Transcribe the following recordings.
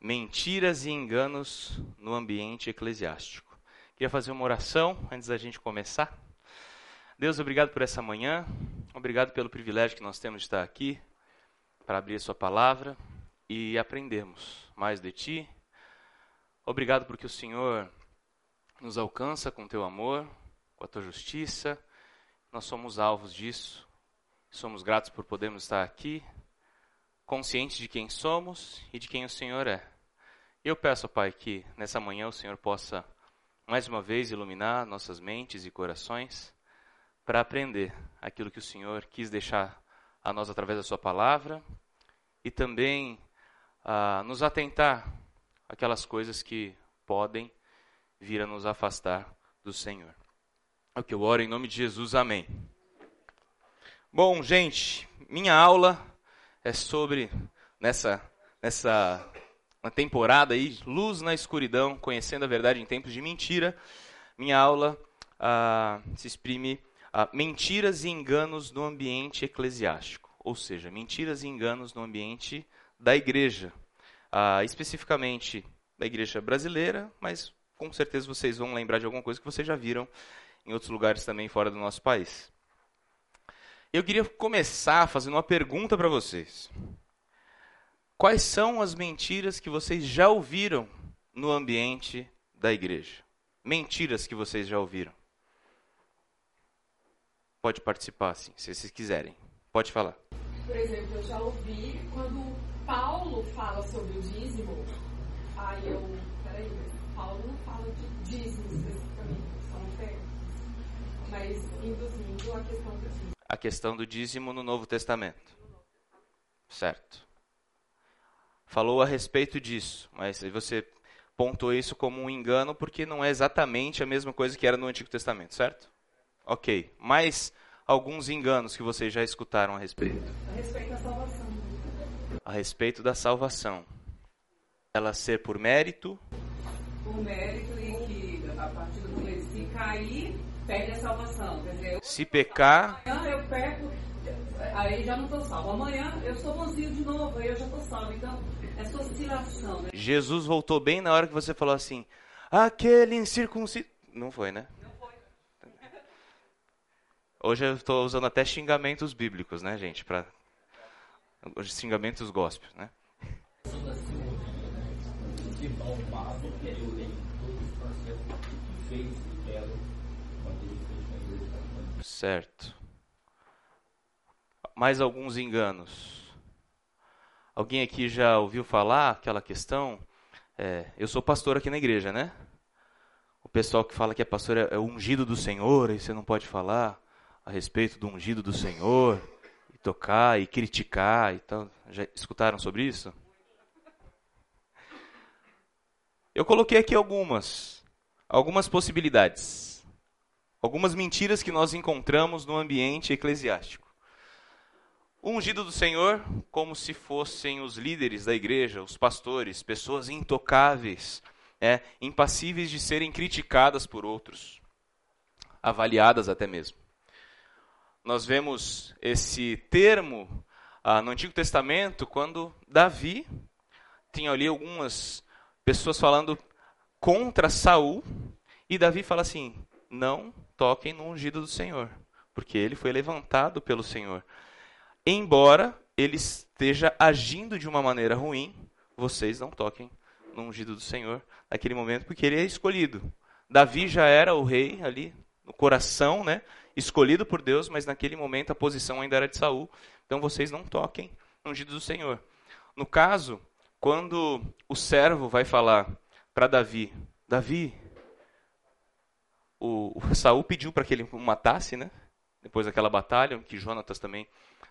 mentiras e enganos no ambiente eclesiástico. Queria fazer uma oração antes da gente começar. Deus, obrigado por essa manhã, obrigado pelo privilégio que nós temos de estar aqui para abrir a Sua palavra e aprendermos mais de Ti. Obrigado porque o Senhor nos alcança com Teu amor, com a Tua justiça. Nós somos alvos disso. Somos gratos por podermos estar aqui conscientes de quem somos e de quem o Senhor é. Eu peço, Pai, que nessa manhã o Senhor possa mais uma vez iluminar nossas mentes e corações para aprender aquilo que o Senhor quis deixar a nós através da Sua palavra e também a nos atentar aquelas coisas que podem vir a nos afastar do Senhor. É o que eu oro em nome de Jesus, amém. Bom, gente, minha aula é sobre nessa nessa uma temporada aí, luz na escuridão, conhecendo a verdade em tempos de mentira. Minha aula ah, se exprime ah, mentiras e enganos no ambiente eclesiástico, ou seja, mentiras e enganos no ambiente da igreja, ah, especificamente da igreja brasileira, mas com certeza vocês vão lembrar de alguma coisa que vocês já viram em outros lugares também fora do nosso país. Eu queria começar fazendo uma pergunta para vocês. Quais são as mentiras que vocês já ouviram no ambiente da igreja? Mentiras que vocês já ouviram. Pode participar, sim, se vocês quiserem. Pode falar. Por exemplo, eu já ouvi quando Paulo fala sobre o dízimo. Aí eu. Peraí, Paulo não fala de dízimo especificamente, são ofertas. Mas induzindo a questão do dízimo a questão do dízimo no Novo Testamento. Certo. Falou a respeito disso, mas você pontuou isso como um engano porque não é exatamente a mesma coisa que era no Antigo Testamento, certo? Ok. Mais alguns enganos que vocês já escutaram a respeito? A respeito da salvação. A respeito da salvação. Ela ser por mérito? Por mérito e que a partir do momento se cair perde a salvação. Quer dizer, Se pecar, eu perco, aí já não estou salvo. Amanhã eu sou bonzinho de novo, aí eu já estou salvo. Então, essa oscilação. Né? Jesus voltou bem na hora que você falou assim: aquele incircunciso. Não foi, né? Não foi. Hoje eu estou usando até xingamentos bíblicos, né, gente? Pra... Os xingamentos gospel, né? Certo. Mais alguns enganos. Alguém aqui já ouviu falar aquela questão? É, eu sou pastor aqui na igreja, né? O pessoal que fala que é pastor é, é ungido do Senhor e você não pode falar a respeito do ungido do Senhor e tocar e criticar e tal. Já escutaram sobre isso? Eu coloquei aqui algumas, algumas possibilidades, algumas mentiras que nós encontramos no ambiente eclesiástico. O ungido do Senhor, como se fossem os líderes da igreja, os pastores, pessoas intocáveis, é, impassíveis de serem criticadas por outros, avaliadas até mesmo. Nós vemos esse termo ah, no Antigo Testamento quando Davi tinha ali algumas pessoas falando contra Saul e Davi fala assim: não toquem no ungido do Senhor, porque ele foi levantado pelo Senhor. Embora ele esteja agindo de uma maneira ruim, vocês não toquem no ungido do Senhor naquele momento, porque ele é escolhido. Davi já era o rei ali no coração, né? Escolhido por Deus, mas naquele momento a posição ainda era de Saul. Então vocês não toquem no ungido do Senhor. No caso, quando o servo vai falar para Davi, Davi, o, o Saul pediu para que ele o matasse, né? Depois daquela batalha, que Jonatas também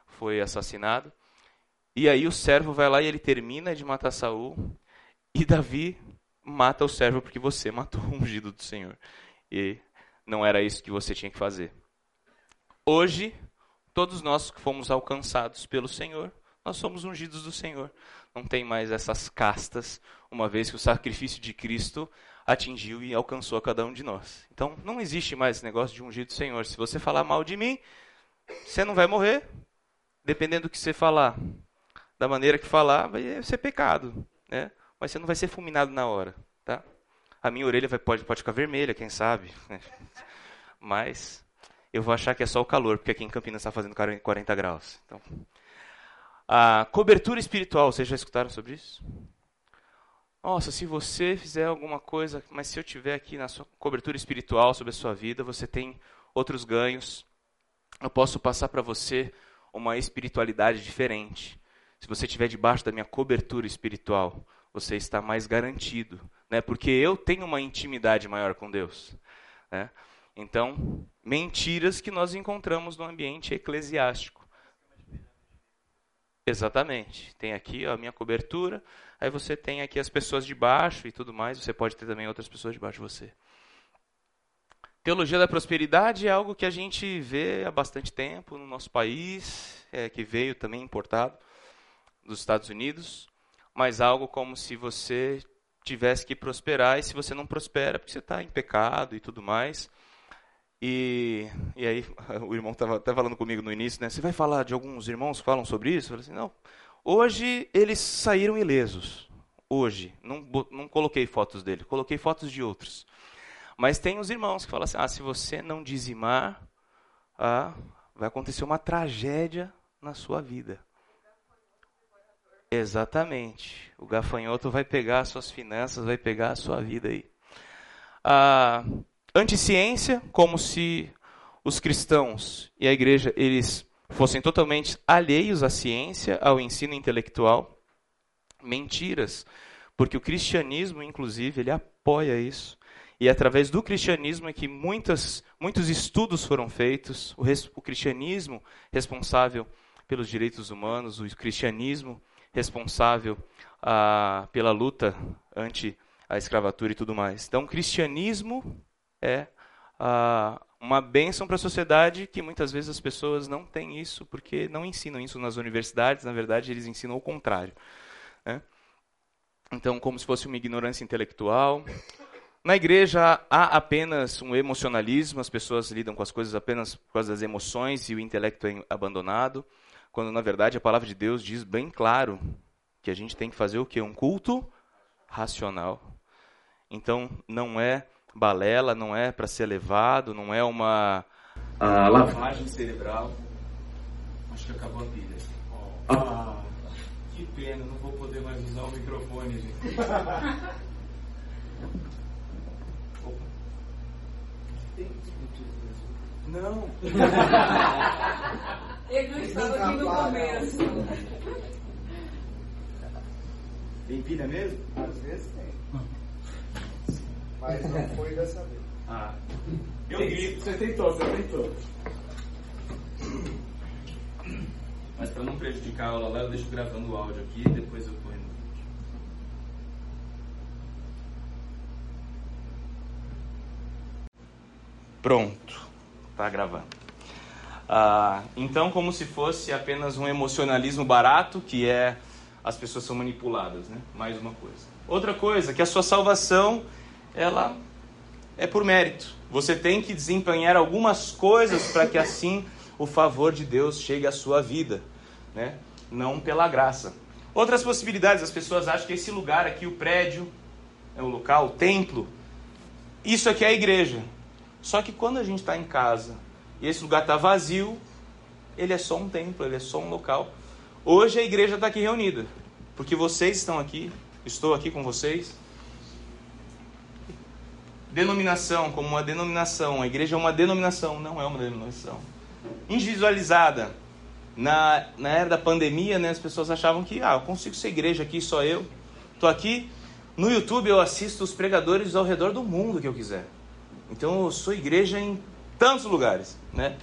foi assassinado. E aí o servo vai lá e ele termina de matar Saul. E Davi mata o servo porque você matou o ungido do Senhor. E não era isso que você tinha que fazer. Hoje, todos nós que fomos alcançados pelo Senhor, nós somos ungidos do Senhor. Não tem mais essas castas, uma vez que o sacrifício de Cristo atingiu e alcançou a cada um de nós. Então, não existe mais esse negócio de ungido do Senhor. Se você falar mal de mim, você não vai morrer. Dependendo do que você falar, da maneira que falar, vai ser pecado. Né? mas você não vai ser fulminado na hora, tá? A minha orelha vai, pode, pode ficar vermelha, quem sabe. Mas eu vou achar que é só o calor, porque aqui em Campinas está fazendo 40 graus. Então, a cobertura espiritual, vocês já escutaram sobre isso? Nossa, se você fizer alguma coisa, mas se eu tiver aqui na sua cobertura espiritual sobre a sua vida, você tem outros ganhos. Eu posso passar para você uma espiritualidade diferente. Se você estiver debaixo da minha cobertura espiritual, você está mais garantido, né? Porque eu tenho uma intimidade maior com Deus, né? Então, mentiras que nós encontramos no ambiente eclesiástico. Exatamente. Tem aqui a minha cobertura, aí você tem aqui as pessoas de baixo e tudo mais, você pode ter também outras pessoas debaixo de você. Teologia da prosperidade é algo que a gente vê há bastante tempo no nosso país, é, que veio também importado dos Estados Unidos, mas algo como se você tivesse que prosperar e se você não prospera porque você está em pecado e tudo mais. E, e aí o irmão estava até falando comigo no início, né? Você vai falar de alguns irmãos que falam sobre isso? Eu falei assim, não. Hoje eles saíram ilesos. Hoje. Não, não coloquei fotos dele, coloquei fotos de outros. Mas tem os irmãos que falam assim, ah, se você não dizimar, ah, vai acontecer uma tragédia na sua vida. Exatamente. O gafanhoto vai pegar as suas finanças, vai pegar a sua vida aí. Ah, anticiência, como se os cristãos e a igreja eles fossem totalmente alheios à ciência, ao ensino intelectual. Mentiras, porque o cristianismo, inclusive, ele apoia isso. E é através do cristianismo é que muitas, muitos estudos foram feitos. O, res, o cristianismo responsável pelos direitos humanos, o cristianismo responsável ah, pela luta anti a escravatura e tudo mais. Então, o cristianismo é ah, uma bênção para a sociedade que muitas vezes as pessoas não têm isso porque não ensinam isso nas universidades. Na verdade, eles ensinam o contrário. Né? Então, como se fosse uma ignorância intelectual. Na igreja há apenas um emocionalismo, as pessoas lidam com as coisas apenas por causa das emoções e o intelecto é abandonado, quando na verdade a palavra de Deus diz bem claro que a gente tem que fazer o que? Um culto racional. Então, não é balela, não é para ser levado, não é uma a lavagem cerebral. Acho que acabou a pilha. Oh, ah, que pena, não vou poder mais usar o microfone, gente. Não. Ele não estava aqui no começo. Tem pilha mesmo? Às vezes tem. Mas não foi dessa vez. Ah. Eu vi, você tentou, você tentou. Mas para não prejudicar a aula lá, eu deixo gravando o áudio aqui e depois eu ponho no vídeo. Pronto, está gravando. Ah, então, como se fosse apenas um emocionalismo barato, que é as pessoas são manipuladas, né? Mais uma coisa. Outra coisa, que a sua salvação ela é por mérito. Você tem que desempenhar algumas coisas para que assim o favor de Deus chegue à sua vida, né? Não pela graça. Outras possibilidades, as pessoas acham que esse lugar aqui, o prédio, é o local, o templo, isso aqui é a igreja. Só que quando a gente está em casa e esse lugar está vazio, ele é só um templo, ele é só um local. Hoje a igreja está aqui reunida, porque vocês estão aqui, estou aqui com vocês denominação como uma denominação, a igreja é uma denominação, não é uma denominação. Individualizada. Na, na era da pandemia, né, as pessoas achavam que, ah, eu consigo ser igreja aqui, só eu. Estou aqui. No YouTube eu assisto os pregadores ao redor do mundo que eu quiser. Então eu sou igreja em tantos lugares. Né?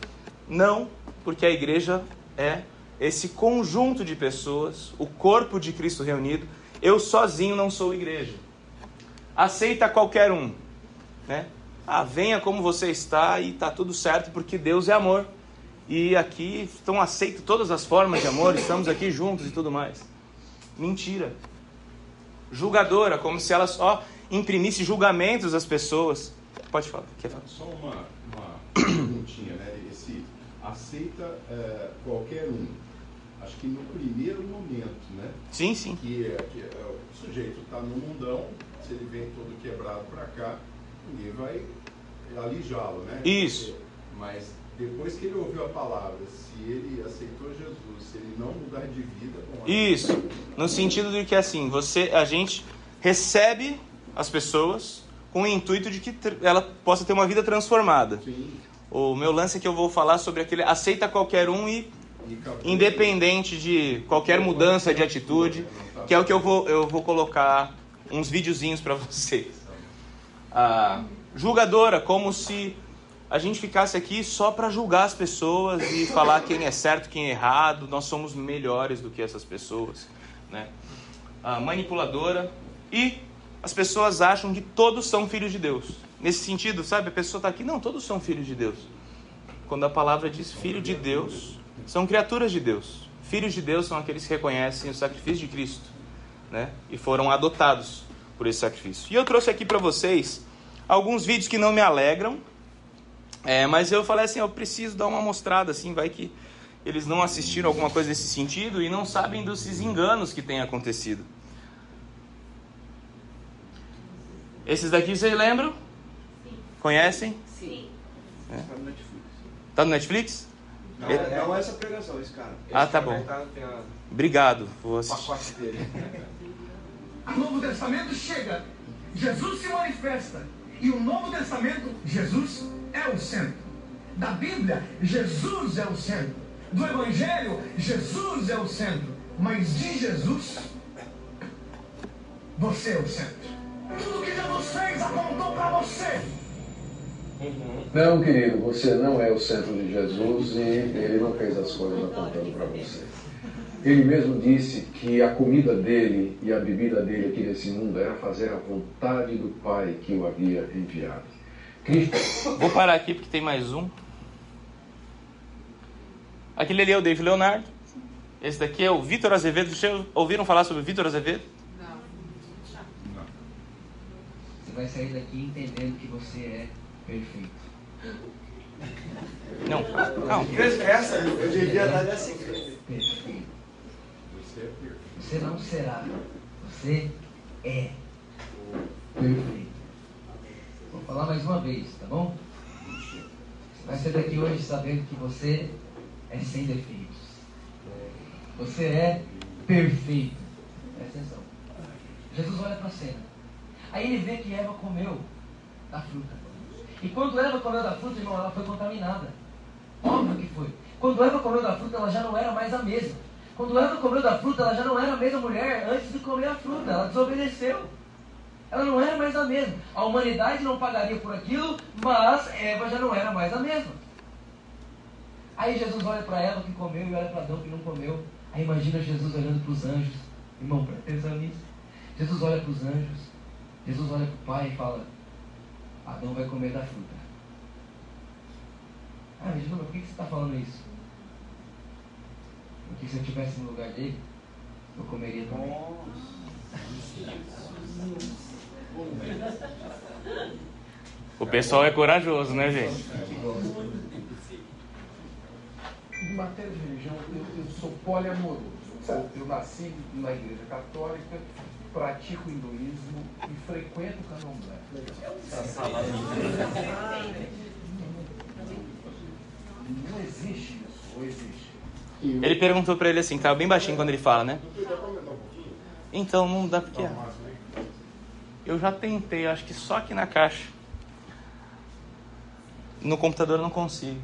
Não, porque a igreja é esse conjunto de pessoas, o corpo de Cristo reunido. Eu sozinho não sou igreja. Aceita qualquer um. Né? Ah, venha como você está e está tudo certo, porque Deus é amor. E aqui estão aceitas todas as formas de amor, estamos aqui juntos e tudo mais. Mentira. Julgadora, como se ela só imprimisse julgamentos às pessoas. Pode falar. Quer falar? Só uma, uma perguntinha, né? Esse aceita é, qualquer um. acho que no primeiro momento, né? Sim, sim. Que, é, que é, o sujeito está no mundão, se ele vem todo quebrado para cá, ninguém vai alijá-lo, né? Isso. Mas depois que ele ouviu a palavra, se ele aceitou Jesus, se ele não mudar de vida, bom, Isso. No sentido de que assim, você, a gente recebe as pessoas com o intuito de que ela possa ter uma vida transformada. sim, O meu lance é que eu vou falar sobre aquele aceita qualquer um e independente de qualquer mudança de atitude, que é o que eu vou, eu vou colocar uns videozinhos para vocês. Ah, julgadora, como se a gente ficasse aqui só para julgar as pessoas e falar quem é certo, quem é errado, nós somos melhores do que essas pessoas, né? Ah, manipuladora e as pessoas acham que todos são filhos de Deus. Nesse sentido, sabe, a pessoa está aqui, não, todos são filhos de Deus. Quando a palavra diz filho de Deus, são criaturas de Deus. Filhos de Deus são aqueles que reconhecem o sacrifício de Cristo, né? E foram adotados por esse sacrifício. E eu trouxe aqui para vocês alguns vídeos que não me alegram, é, mas eu falei assim, eu preciso dar uma mostrada, assim, vai que eles não assistiram alguma coisa nesse sentido e não sabem desses enganos que têm acontecido. Esses daqui vocês lembram? Conhecem? Sim. Tá no Netflix. Tá no Netflix? Não, é- não é essa pregação, esse cara. Ah, tá bom. Tem a Obrigado. Vou assistir. pacote dele. O Novo Testamento chega, Jesus se manifesta. E o Novo Testamento, Jesus é o centro. Da Bíblia, Jesus é o centro. Do Evangelho, Jesus é o centro. Mas de Jesus, você é o centro. Tudo que Jesus fez apontou para você. Não, querido, você não é o centro de Jesus e ele não fez as coisas apontando para você. Ele mesmo disse que a comida dele e a bebida dele aqui nesse mundo era fazer a vontade do Pai que o havia enviado. Cristo Vou parar aqui porque tem mais um. Aquele ali é o David Leonardo. Esse daqui é o Vitor Azevedo. Vocês ouviram falar sobre o Vitor Azevedo? Você vai sair daqui entendendo que você é perfeito. Não, calma. Essa eu devia dar assim. Perfeito. Você é perfeito. Você não será. Você é perfeito. Vou falar mais uma vez, tá bom? Você vai sair daqui hoje sabendo que você é sem defeitos. Você é perfeito. Presta atenção. Jesus olha para a cena. Aí ele vê que Eva comeu da fruta. E quando Eva comeu da fruta, irmão, ela foi contaminada. Óbvio que foi. Quando Eva comeu da fruta, ela já não era mais a mesma. Quando Eva comeu da fruta, ela já não era a mesma mulher antes de comer a fruta. Ela desobedeceu. Ela não era mais a mesma. A humanidade não pagaria por aquilo, mas Eva já não era mais a mesma. Aí Jesus olha para Eva que comeu e olha para Adão que não comeu. Aí imagina Jesus olhando para os anjos. Irmão, presta atenção nisso. Jesus olha para os anjos. Jesus olha para o pai e fala: Adão vai comer da fruta. Ah, mas Jesus, por que que você está falando isso? Porque se eu estivesse no lugar dele, eu comeria também. O pessoal é corajoso, né, gente? Em matéria de religião, eu, eu sou poliamoroso. Eu, eu nasci na igreja católica, pratico hinduísmo e frequento o candomblé. Não existe isso, ou existe? Ele perguntou pra ele assim, tava bem baixinho quando ele fala, né? Então não dá porque. Eu já tentei, acho que só aqui na caixa. No computador eu não consigo.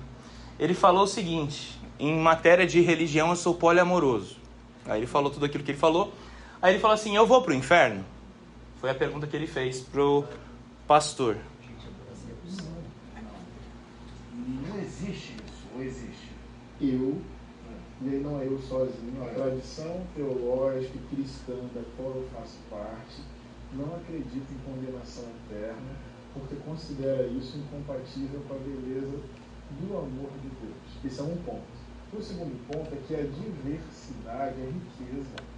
Ele falou o seguinte: em matéria de religião eu sou poliamoroso. Aí ele falou tudo aquilo que ele falou. Aí ele falou assim: Eu vou pro inferno? Foi a pergunta que ele fez pro pastor. Não existe isso, ou existe? Eu, aí não eu sozinho, a tradição teológica cristã da qual eu faço parte, não acredita em condenação eterna, porque considera isso incompatível com a beleza do amor de Deus. Esse é um ponto. O segundo ponto é que a diversidade é riqueza.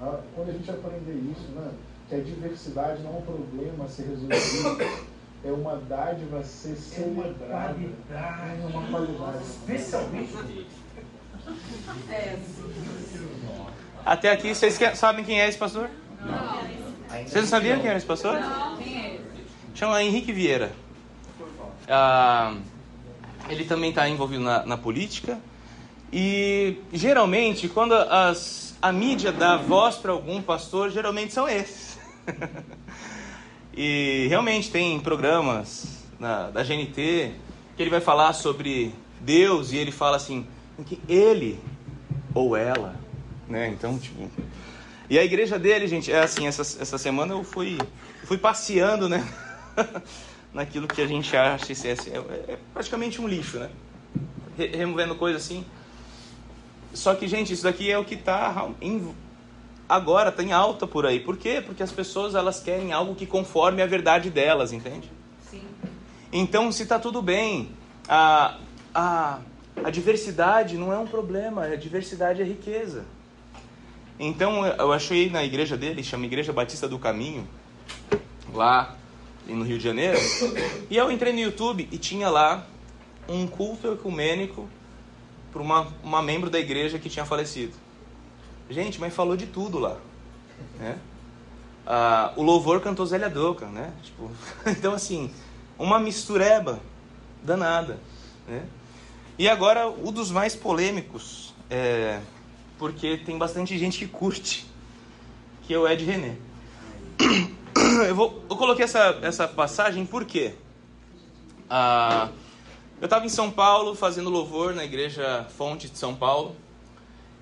Ah, Quando a gente aprender isso, né, que a diversidade não é um problema a ser resolvido, é uma dádiva a ser É uma celebrada. qualidade. É uma qualidade. Especialmente Até aqui, vocês sabem quem é esse pastor? Não. Vocês não sabiam quem era esse pastor? Não. Chama Henrique Vieira. Ah, ele também está envolvido na, na, política. E geralmente, quando as, a mídia dá voz para algum pastor, geralmente são esses. e realmente tem programas na, da GNT que ele vai falar sobre Deus e ele fala assim que ele ou ela, né? Então, tipo, e a igreja dele, gente, é assim, essa, essa semana eu fui fui passeando, né? Naquilo que a gente acha é, é, praticamente um lixo, né? Removendo coisa assim. Só que, gente, isso daqui é o que está agora, está em alta por aí. Por quê? Porque as pessoas elas querem algo que conforme a verdade delas, entende? Sim. Então, se está tudo bem, a, a, a diversidade não é um problema, a diversidade é riqueza. Então, eu achei na igreja dele, chama Igreja Batista do Caminho, lá no Rio de Janeiro, e eu entrei no YouTube e tinha lá um culto ecumênico para uma, uma membro da igreja que tinha falecido. Gente, mas falou de tudo lá. Né? Ah, o louvor cantou Zélia Doca, né? Tipo, então, assim, uma mistureba danada. Né? E agora, o dos mais polêmicos, é, porque tem bastante gente que curte, que é o Ed René. Eu, vou, eu coloquei essa, essa passagem porque ah, eu estava em São Paulo fazendo louvor na igreja Fonte de São Paulo.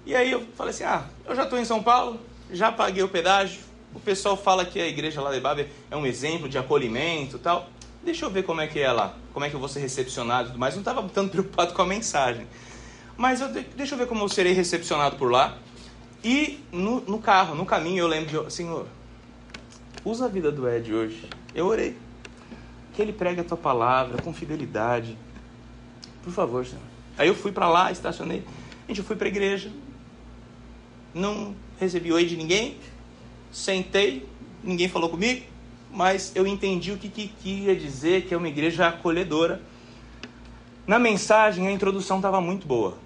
E aí eu falei assim: ah, eu já estou em São Paulo, já paguei o pedágio. O pessoal fala que a igreja lá de Baber é um exemplo de acolhimento tal. Deixa eu ver como é que é lá, como é que eu vou ser recepcionado e tudo mais. Não estava tanto preocupado com a mensagem. Mas eu, deixa eu ver como eu serei recepcionado por lá. E no, no carro, no caminho, eu lembro de, Senhor, usa a vida do Ed hoje. Eu orei. Que ele pregue a tua palavra com fidelidade. Por favor, Senhor. Aí eu fui para lá, estacionei. Gente, eu fui para a igreja. Não recebi oi de ninguém. Sentei, ninguém falou comigo. Mas eu entendi o que, que queria dizer que é uma igreja acolhedora. Na mensagem, a introdução estava muito boa.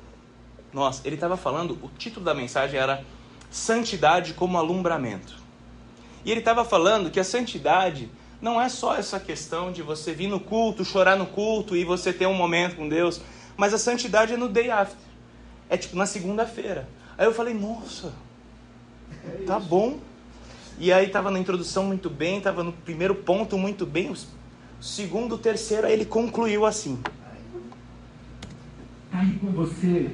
Nossa, ele estava falando, o título da mensagem era Santidade como Alumbramento. E ele estava falando que a santidade não é só essa questão de você vir no culto, chorar no culto e você ter um momento com Deus, mas a santidade é no day after. É tipo na segunda-feira. Aí eu falei, nossa, tá bom. E aí estava na introdução muito bem, estava no primeiro ponto muito bem, o segundo, o terceiro, aí ele concluiu assim. Está aí com você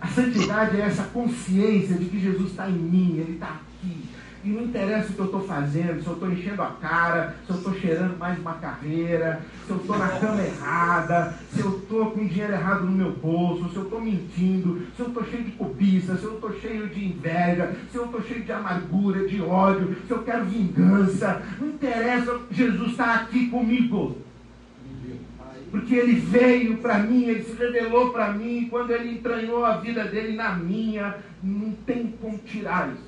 a santidade é essa consciência de que Jesus está em mim, Ele está aqui. E não interessa o que eu estou fazendo, se eu estou enchendo a cara, se eu estou cheirando mais uma carreira, se eu estou na cama errada, se eu estou com dinheiro errado no meu bolso, se eu estou mentindo, se eu estou cheio de cobiça, se eu estou cheio de inveja, se eu estou cheio de amargura, de ódio, se eu quero vingança. Não interessa, Jesus está aqui comigo porque ele veio para mim, ele se revelou para mim, quando ele entranhou a vida dele na minha, não tem como tirar isso.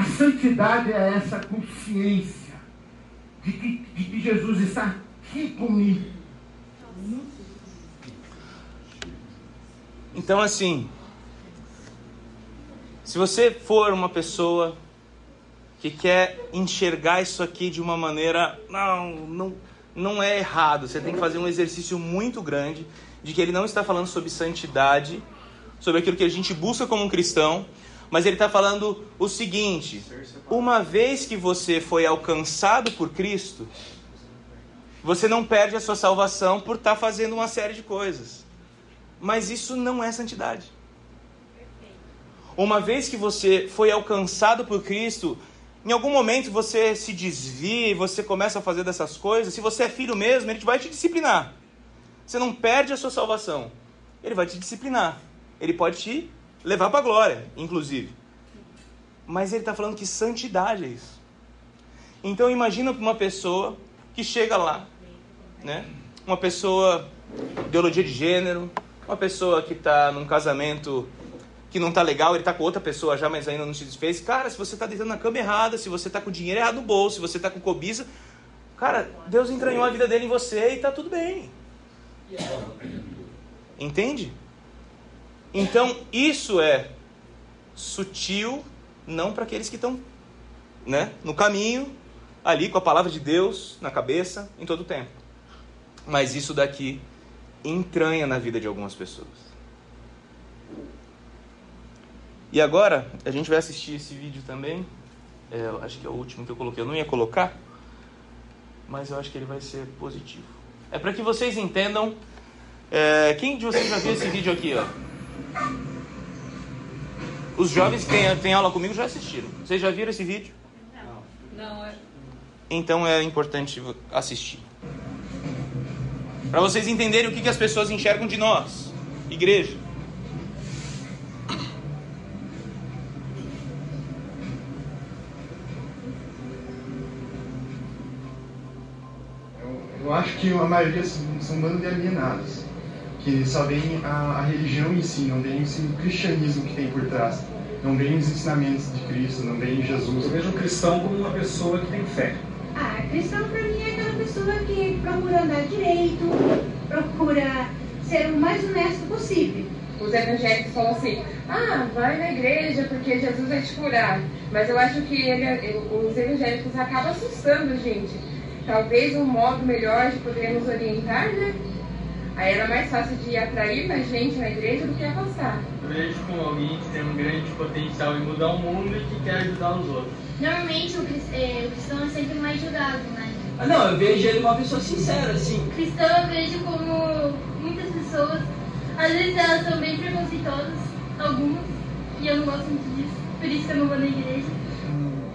A santidade é essa consciência de que, de que Jesus está aqui comigo. Então, assim, se você for uma pessoa que quer enxergar isso aqui de uma maneira, não, não não é errado. Você tem que fazer um exercício muito grande de que ele não está falando sobre santidade, sobre aquilo que a gente busca como um cristão, mas ele está falando o seguinte: uma vez que você foi alcançado por Cristo, você não perde a sua salvação por estar tá fazendo uma série de coisas. Mas isso não é santidade. Uma vez que você foi alcançado por Cristo, em algum momento você se desvia e você começa a fazer dessas coisas, se você é filho mesmo, ele vai te disciplinar. Você não perde a sua salvação. Ele vai te disciplinar. Ele pode te levar para a glória, inclusive. Mas ele está falando que santidade é isso. Então imagina uma pessoa que chega lá, né? Uma pessoa ideologia de gênero, uma pessoa que está num casamento que não tá legal, ele tá com outra pessoa já, mas ainda não se desfez. Cara, se você tá deitando na cama errada, se você tá com o dinheiro errado no bolso, se você tá com cobiça, cara, Deus entranhou a vida dele em você e tá tudo bem. Entende? Então, isso é sutil, não para aqueles que estão né, no caminho, ali com a palavra de Deus na cabeça, em todo o tempo. Mas isso daqui entranha na vida de algumas pessoas. E agora, a gente vai assistir esse vídeo também. É, acho que é o último que eu coloquei. Eu não ia colocar, mas eu acho que ele vai ser positivo. É para que vocês entendam. É, quem de vocês já viu esse vídeo aqui? Ó? Os jovens que têm, têm aula comigo já assistiram. Vocês já viram esse vídeo? Não. Não, é. Então é importante assistir. Para vocês entenderem o que, que as pessoas enxergam de nós, igreja. Eu acho que a maioria são, são um bando de alienados, que só veem a, a religião em si, não veem o cristianismo que tem por trás, não veem os ensinamentos de Cristo, não veem Jesus. Eu vejo o cristão como uma pessoa que tem fé. Ah, cristão para mim é aquela pessoa que procura andar direito, procura ser o mais honesto possível. Os evangélicos falam assim, ah, vai na igreja porque Jesus vai te curar. Mas eu acho que ele, os evangélicos acabam assustando a gente talvez um modo melhor de poder nos orientar, né? Aí era mais fácil de atrair mais gente na igreja do que afastar. Eu vejo como alguém que tem um grande potencial em mudar o mundo e que quer ajudar os outros. Normalmente o, é, o cristão é sempre mais julgado, né? Ah, não, eu vejo ele uma pessoa sincera, assim. O cristão eu vejo como muitas pessoas, às vezes elas são bem preconceituosas, algumas, e eu não gosto muito disso, por isso que eu não vou na igreja.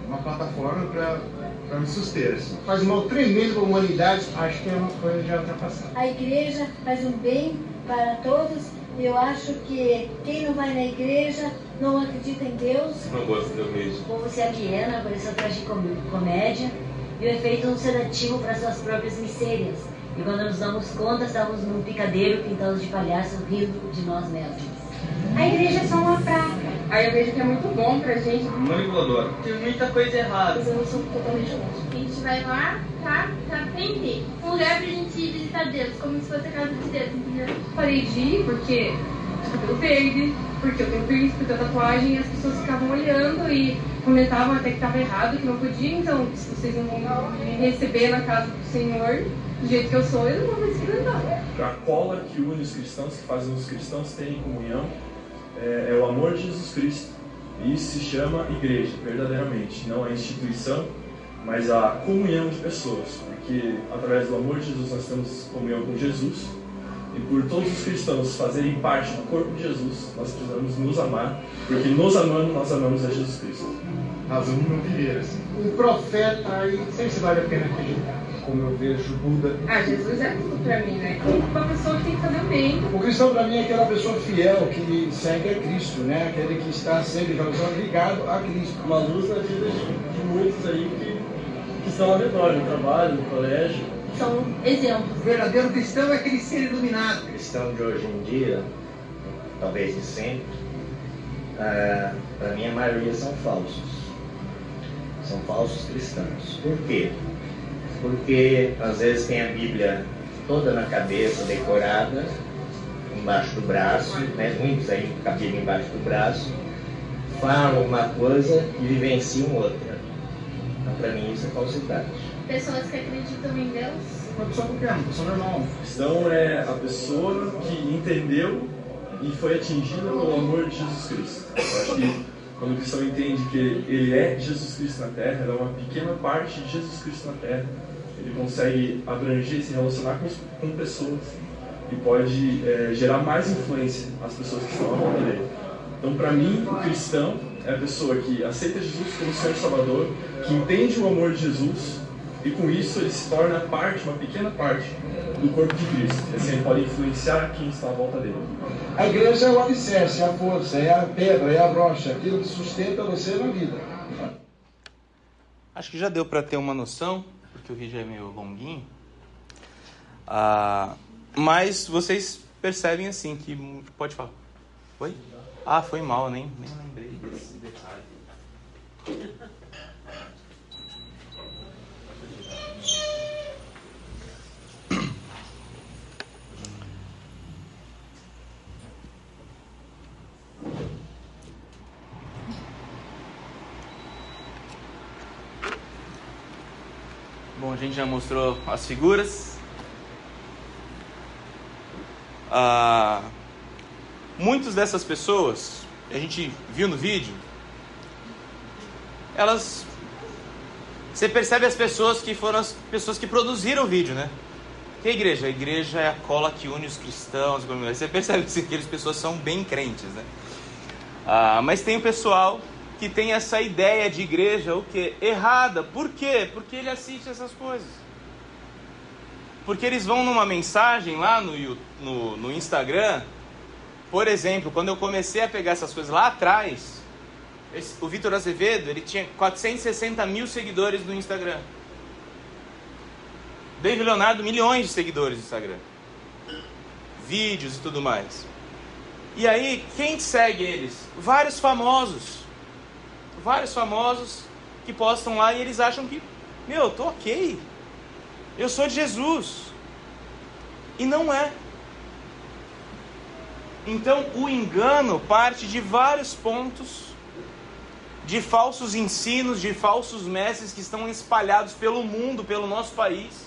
Uma plataforma para para me suster. Faz um mal tremendo para a humanidade, acho que é uma coisa já ultrapassada. A igreja faz um bem para todos e eu acho que quem não vai na igreja não acredita em Deus. Não gosta de Deus. O povo se aliena por essa tragicomédia e o efeito um sedativo para suas próprias misérias. E quando nos damos conta, estamos num picadeiro pintados de palhaço rindo de nós mesmos. A igreja é só uma praga. Aí eu vejo que é muito bom pra gente. Manipulador. Tem muita coisa errada. Mas eu não sou totalmente A gente vai lá pra, pra aprender. Um lugar pra gente visitar Deus, como se fosse a casa de Deus, entendeu? Parei de ir porque cabelo verde, porque eu tenho piercing, porque eu tenho tatuagem, e as pessoas ficavam olhando e comentavam até que estava errado, que não podia, então se vocês não vão me receber na casa do Senhor, do jeito que eu sou, eu não vou me experimentar. A cola que une os cristãos, que faz os cristãos terem comunhão, é, é o amor de Jesus Cristo. E isso se chama igreja, verdadeiramente. Não a instituição, mas a comunhão de pessoas. Porque através do amor de Jesus nós temos comunhão com Jesus. E por todos os cristãos fazerem parte do corpo de Jesus, nós precisamos nos amar. Porque nos amando, nós amamos a Jesus Cristo. Razão não assim. Um profeta aí, não sei se vale a pena acreditar como eu vejo Buda. Ah, Jesus é tudo para mim, né? Uma pessoa que tem que fazer o bem. O cristão para mim é aquela pessoa fiel que segue a Cristo, né? Aquele que está sempre ligado a Cristo. Uma luz na vida de, de muitos aí que, que estão ao redor, no trabalho, no colégio. São exemplos. O verdadeiro cristão é aquele ser iluminado. O cristão de hoje em dia, talvez de sempre, uh, para mim a maioria são falsos. São falsos cristãos. Por quê? Porque às vezes tem a Bíblia toda na cabeça, decorada, embaixo do braço, né? muitos aí com a Bíblia embaixo do braço, falam uma coisa e vivenciam outra. Então, para mim, isso é falsidade. Pessoas que acreditam em Deus? Uma pessoa qualquer, uma pessoa normal. O cristão é a pessoa que entendeu e foi atingida pelo amor de Jesus Cristo. Eu acho que quando o cristão entende que ele é Jesus Cristo na Terra, ele é uma pequena parte de Jesus Cristo na Terra, ele consegue abranger, se relacionar com, com pessoas e pode é, gerar mais influência às pessoas que estão à volta dele. Então, para mim, o cristão é a pessoa que aceita Jesus como Senhor e Salvador, que entende o amor de Jesus e com isso ele se torna parte, uma pequena parte do corpo de Cristo. E assim ele pode influenciar quem está à volta dele. A igreja é o alicerce, é a força, é a pedra, é a rocha, aquilo que sustenta você na vida. Acho que já deu para ter uma noção porque o vídeo é meio longuinho. Ah, mas vocês percebem assim que. Pode falar. Foi? Ah, foi mal, nem, nem lembrei desse detalhe. Bom, a gente já mostrou as figuras. Ah, muitas dessas pessoas, a gente viu no vídeo, elas. Você percebe as pessoas que foram as pessoas que produziram o vídeo, né? Que a igreja? A igreja é a cola que une os cristãos. Você percebe que aquelas pessoas são bem crentes, né? Ah, mas tem o pessoal que tem essa ideia de igreja o que errada. Por quê? Porque ele assiste essas coisas. Porque eles vão numa mensagem lá no, no, no Instagram. Por exemplo, quando eu comecei a pegar essas coisas lá atrás, esse, o Vitor Azevedo ele tinha 460 mil seguidores no Instagram. David Leonardo, milhões de seguidores no Instagram. Vídeos e tudo mais. E aí, quem segue eles? Vários famosos vários famosos que postam lá e eles acham que, meu, eu tô ok. Eu sou de Jesus. E não é. Então o engano parte de vários pontos, de falsos ensinos, de falsos mestres que estão espalhados pelo mundo, pelo nosso país.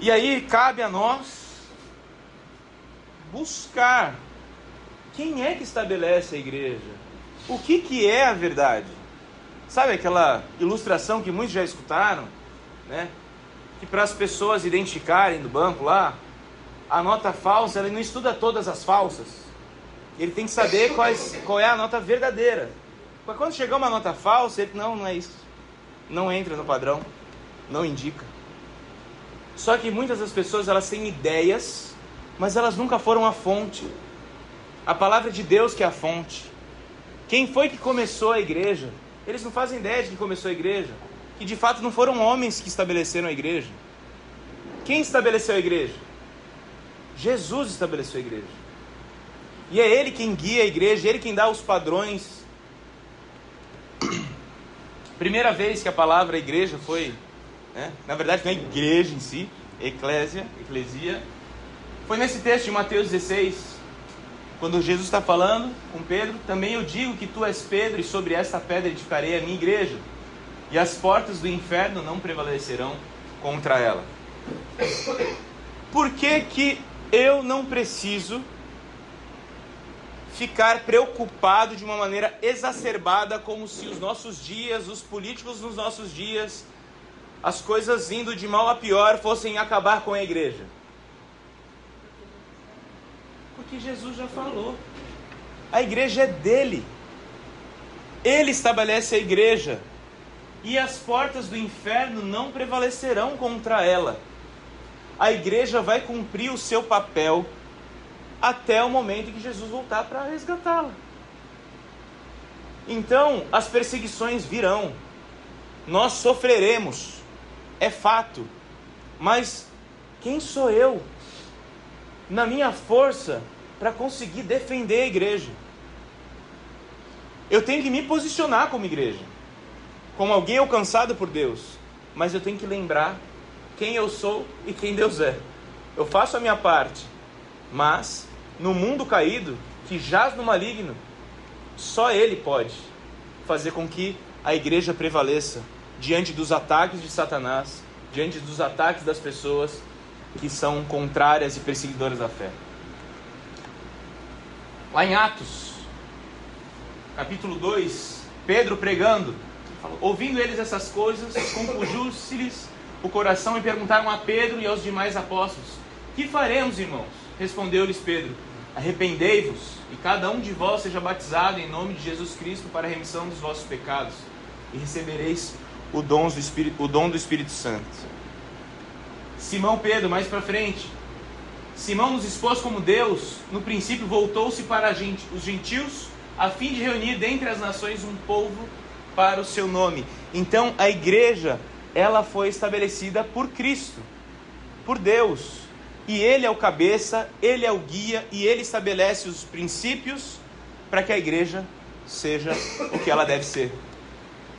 E aí cabe a nós buscar quem é que estabelece a igreja o que, que é a verdade? Sabe aquela ilustração que muitos já escutaram, né? Que para as pessoas identificarem do banco lá, a nota falsa, ele não estuda todas as falsas. Ele tem que saber quais, qual é a nota verdadeira. Mas quando chegar uma nota falsa, ele não, não é isso. Não entra no padrão, não indica. Só que muitas das pessoas elas têm ideias, mas elas nunca foram a fonte. A palavra de Deus que é a fonte. Quem foi que começou a igreja? Eles não fazem ideia de quem começou a igreja. Que de fato não foram homens que estabeleceram a igreja. Quem estabeleceu a igreja? Jesus estabeleceu a igreja. E é Ele quem guia a igreja, Ele quem dá os padrões. Primeira vez que a palavra igreja foi, né? na verdade não é igreja em si, eclésia, eclesia, foi nesse texto de Mateus 16, quando Jesus está falando com Pedro, também eu digo que tu és Pedro, e sobre esta pedra edificarei a minha igreja, e as portas do inferno não prevalecerão contra ela. Por que, que eu não preciso ficar preocupado de uma maneira exacerbada, como se os nossos dias, os políticos nos nossos dias, as coisas indo de mal a pior fossem acabar com a igreja? Porque Jesus já falou. A igreja é dele. Ele estabelece a igreja. E as portas do inferno não prevalecerão contra ela. A igreja vai cumprir o seu papel até o momento em que Jesus voltar para resgatá-la. Então, as perseguições virão. Nós sofreremos. É fato. Mas quem sou eu na minha força para conseguir defender a igreja. Eu tenho que me posicionar como igreja, como alguém alcançado por Deus, mas eu tenho que lembrar quem eu sou e quem Deus é. Eu faço a minha parte, mas no mundo caído, que jaz no maligno, só Ele pode fazer com que a igreja prevaleça diante dos ataques de Satanás, diante dos ataques das pessoas que são contrárias e perseguidoras da fé. Lá em Atos, capítulo 2, Pedro pregando, ouvindo eles essas coisas, compungiu-se-lhes o coração e perguntaram a Pedro e aos demais apóstolos: Que faremos, irmãos? Respondeu-lhes Pedro: Arrependei-vos e cada um de vós seja batizado em nome de Jesus Cristo para a remissão dos vossos pecados e recebereis o dom do Espírito, o dom do Espírito Santo. Simão Pedro, mais para frente. Simão nos expôs como Deus, no princípio voltou-se para os gentios, a fim de reunir dentre as nações um povo para o seu nome. Então a igreja, ela foi estabelecida por Cristo, por Deus. E ele é o cabeça, ele é o guia e ele estabelece os princípios para que a igreja seja o que ela deve ser.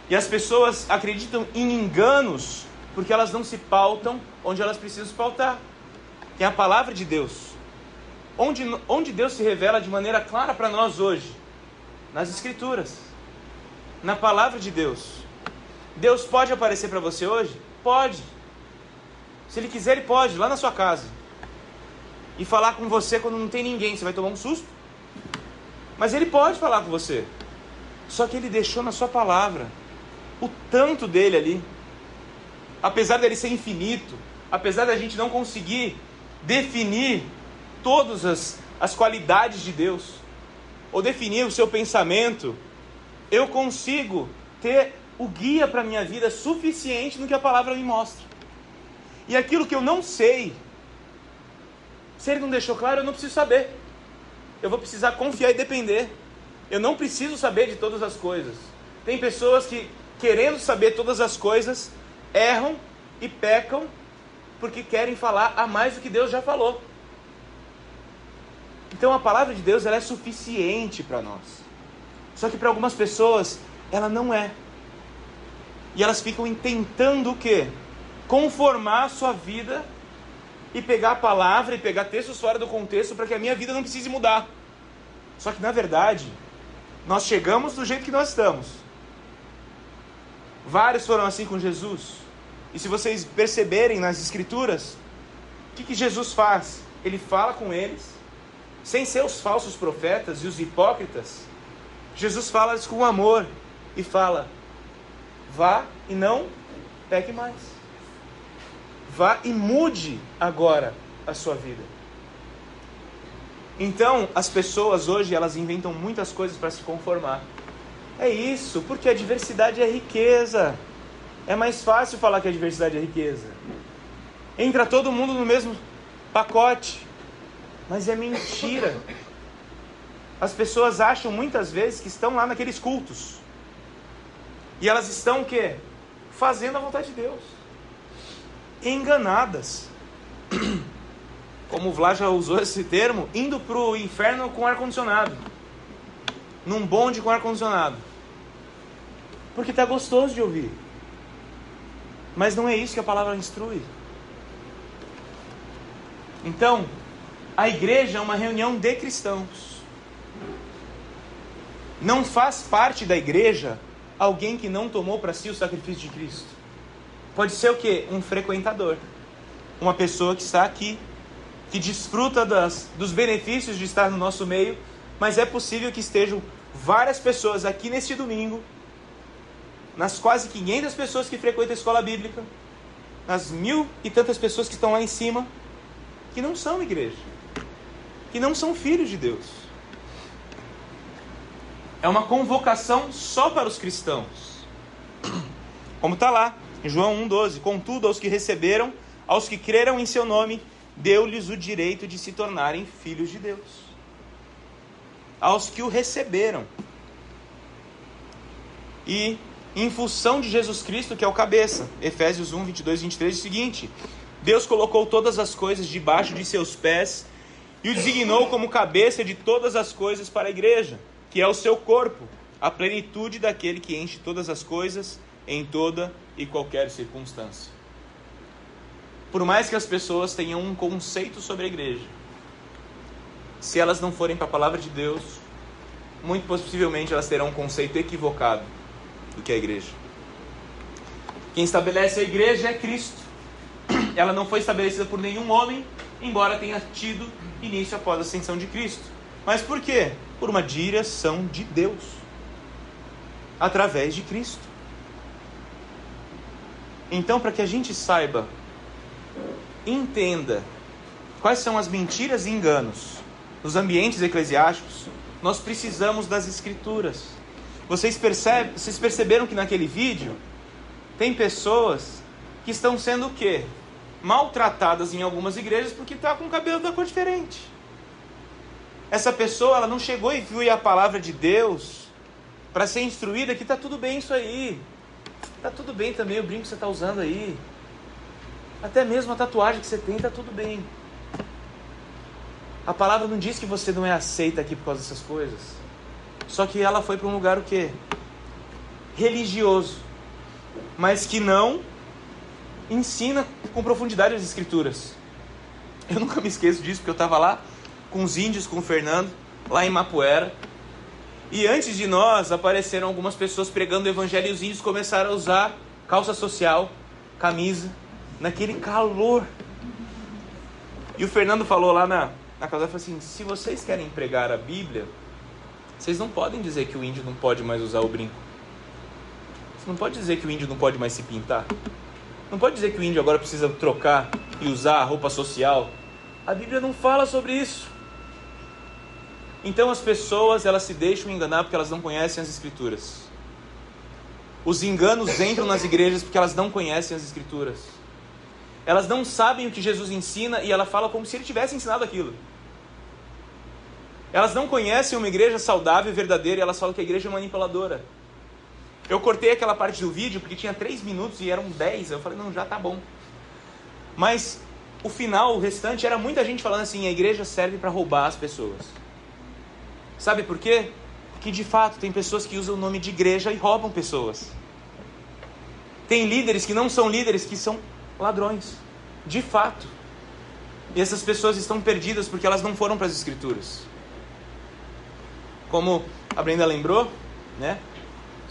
E as pessoas acreditam em enganos porque elas não se pautam onde elas precisam se pautar, que é a palavra de Deus. Onde, onde Deus se revela de maneira clara para nós hoje? Nas Escrituras, na palavra de Deus. Deus pode aparecer para você hoje? Pode. Se Ele quiser, Ele pode, lá na sua casa. E falar com você quando não tem ninguém. Você vai tomar um susto. Mas Ele pode falar com você. Só que Ele deixou na sua palavra o tanto dele ali. Apesar dele ser infinito, apesar da gente não conseguir definir todas as, as qualidades de Deus, ou definir o seu pensamento, eu consigo ter o guia para a minha vida suficiente no que a palavra me mostra. E aquilo que eu não sei, se ele não deixou claro, eu não preciso saber. Eu vou precisar confiar e depender. Eu não preciso saber de todas as coisas. Tem pessoas que, querendo saber todas as coisas, erram e pecam porque querem falar a mais do que Deus já falou. Então a palavra de Deus ela é suficiente para nós. Só que para algumas pessoas ela não é. E elas ficam tentando o quê? Conformar a sua vida e pegar a palavra e pegar textos fora do contexto para que a minha vida não precise mudar. Só que na verdade, nós chegamos do jeito que nós estamos. Vários foram assim com Jesus. E se vocês perceberem nas escrituras, o que, que Jesus faz? Ele fala com eles, sem ser os falsos profetas e os hipócritas. Jesus fala com amor e fala: vá e não peque mais. Vá e mude agora a sua vida. Então, as pessoas hoje, elas inventam muitas coisas para se conformar. É isso, porque a diversidade é riqueza. É mais fácil falar que a diversidade é riqueza. Entra todo mundo no mesmo pacote. Mas é mentira. As pessoas acham muitas vezes que estão lá naqueles cultos. E elas estão o quê? Fazendo a vontade de Deus. Enganadas. Como o Vlá já usou esse termo, indo para o inferno com ar-condicionado. Num bonde com ar-condicionado. Porque está gostoso de ouvir. Mas não é isso que a palavra instrui. Então, a igreja é uma reunião de cristãos. Não faz parte da igreja alguém que não tomou para si o sacrifício de Cristo. Pode ser o que? Um frequentador. Uma pessoa que está aqui, que desfruta das, dos benefícios de estar no nosso meio, mas é possível que estejam várias pessoas aqui neste domingo, nas quase 500 pessoas que frequentam a escola bíblica, nas mil e tantas pessoas que estão lá em cima, que não são igreja, que não são filhos de Deus. É uma convocação só para os cristãos. Como está lá, em João 1,12. Contudo, aos que receberam, aos que creram em seu nome, deu-lhes o direito de se tornarem filhos de Deus. Aos que o receberam. E em função de Jesus Cristo, que é o cabeça. Efésios 1, 22 e 23 diz o seguinte: Deus colocou todas as coisas debaixo de seus pés e o designou como cabeça de todas as coisas para a igreja que é o seu corpo, a plenitude daquele que enche todas as coisas em toda e qualquer circunstância. Por mais que as pessoas tenham um conceito sobre a igreja, se elas não forem para a palavra de Deus, muito possivelmente elas terão um conceito equivocado do que é a igreja. Quem estabelece a igreja é Cristo. Ela não foi estabelecida por nenhum homem, embora tenha tido início após a ascensão de Cristo. Mas por quê? por uma direção de Deus, através de Cristo. Então, para que a gente saiba, entenda quais são as mentiras e enganos nos ambientes eclesiásticos, nós precisamos das Escrituras. Vocês, vocês perceberam que naquele vídeo tem pessoas que estão sendo o quê? Maltratadas em algumas igrejas porque está com o cabelo da cor diferente. Essa pessoa ela não chegou e viu a palavra de Deus para ser instruída que está tudo bem isso aí. Está tudo bem também o brinco que você está usando aí. Até mesmo a tatuagem que você tem está tudo bem. A palavra não diz que você não é aceita aqui por causa dessas coisas. Só que ela foi para um lugar o quê? Religioso. Mas que não ensina com profundidade as escrituras. Eu nunca me esqueço disso, porque eu estava lá com os índios, com o Fernando, lá em Mapuera. E antes de nós, apareceram algumas pessoas pregando o evangelho e os índios começaram a usar calça social, camisa, naquele calor. E o Fernando falou lá na, na casa, falou assim, se vocês querem pregar a Bíblia, vocês não podem dizer que o índio não pode mais usar o brinco. Você não pode dizer que o índio não pode mais se pintar. Não pode dizer que o índio agora precisa trocar e usar a roupa social. A Bíblia não fala sobre isso. Então as pessoas elas se deixam enganar porque elas não conhecem as escrituras. Os enganos entram nas igrejas porque elas não conhecem as escrituras. Elas não sabem o que Jesus ensina e ela fala como se ele tivesse ensinado aquilo. Elas não conhecem uma igreja saudável e verdadeira e elas falam que a igreja é manipuladora. Eu cortei aquela parte do vídeo porque tinha 3 minutos e eram 10. Eu falei, não, já tá bom. Mas o final, o restante, era muita gente falando assim: a igreja serve para roubar as pessoas. Sabe por quê? Porque de fato tem pessoas que usam o nome de igreja e roubam pessoas. Tem líderes que não são líderes, que são ladrões. De fato. E essas pessoas estão perdidas porque elas não foram para as escrituras. Como a Brenda lembrou, né?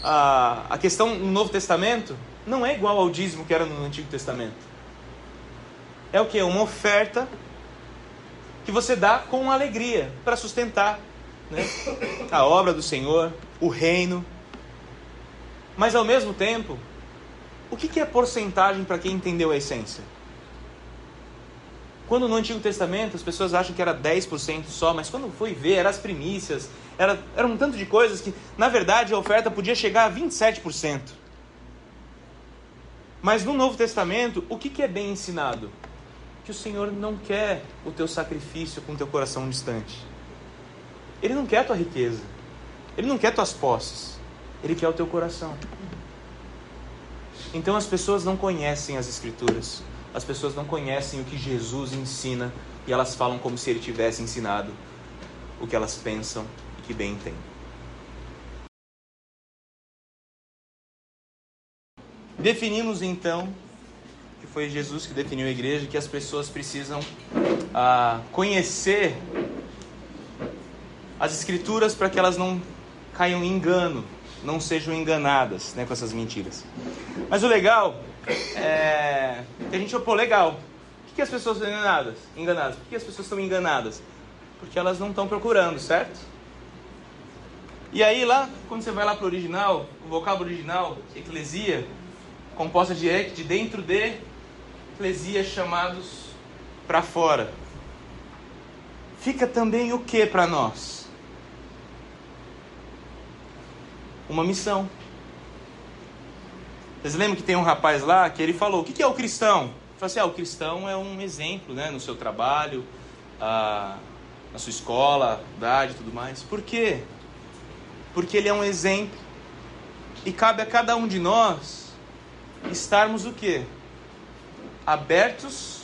a, a questão no Novo Testamento não é igual ao dízimo que era no Antigo Testamento. É o que? Uma oferta que você dá com alegria para sustentar né? a obra do Senhor, o reino. Mas ao mesmo tempo, o que é porcentagem para quem entendeu a essência? Quando no Antigo Testamento as pessoas acham que era 10% só, mas quando foi ver, eram as primícias, era, era um tanto de coisas que, na verdade, a oferta podia chegar a 27%. Mas no Novo Testamento, o que, que é bem ensinado? Que o Senhor não quer o teu sacrifício com o teu coração distante. Ele não quer a tua riqueza. Ele não quer tuas posses. Ele quer o teu coração. Então as pessoas não conhecem as Escrituras as pessoas não conhecem o que Jesus ensina e elas falam como se ele tivesse ensinado o que elas pensam que bem entendem. Definimos então que foi Jesus que definiu a igreja que as pessoas precisam ah, conhecer as escrituras para que elas não caiam em engano, não sejam enganadas né, com essas mentiras. Mas o legal é, que a gente, pô, legal. Por que as pessoas estão enganadas? enganadas? Por que as pessoas estão enganadas? Porque elas não estão procurando, certo? E aí lá, quando você vai lá para o original, o vocábulo original, eclesia, composta de ek, de dentro de, eclesia chamados para fora. Fica também o que para nós? Uma missão. Vocês lembram que tem um rapaz lá que ele falou: o que é o cristão? Ele falou assim: ah, o cristão é um exemplo né, no seu trabalho, ah, na sua escola, idade e tudo mais. Por quê? Porque ele é um exemplo. E cabe a cada um de nós estarmos o quê? Abertos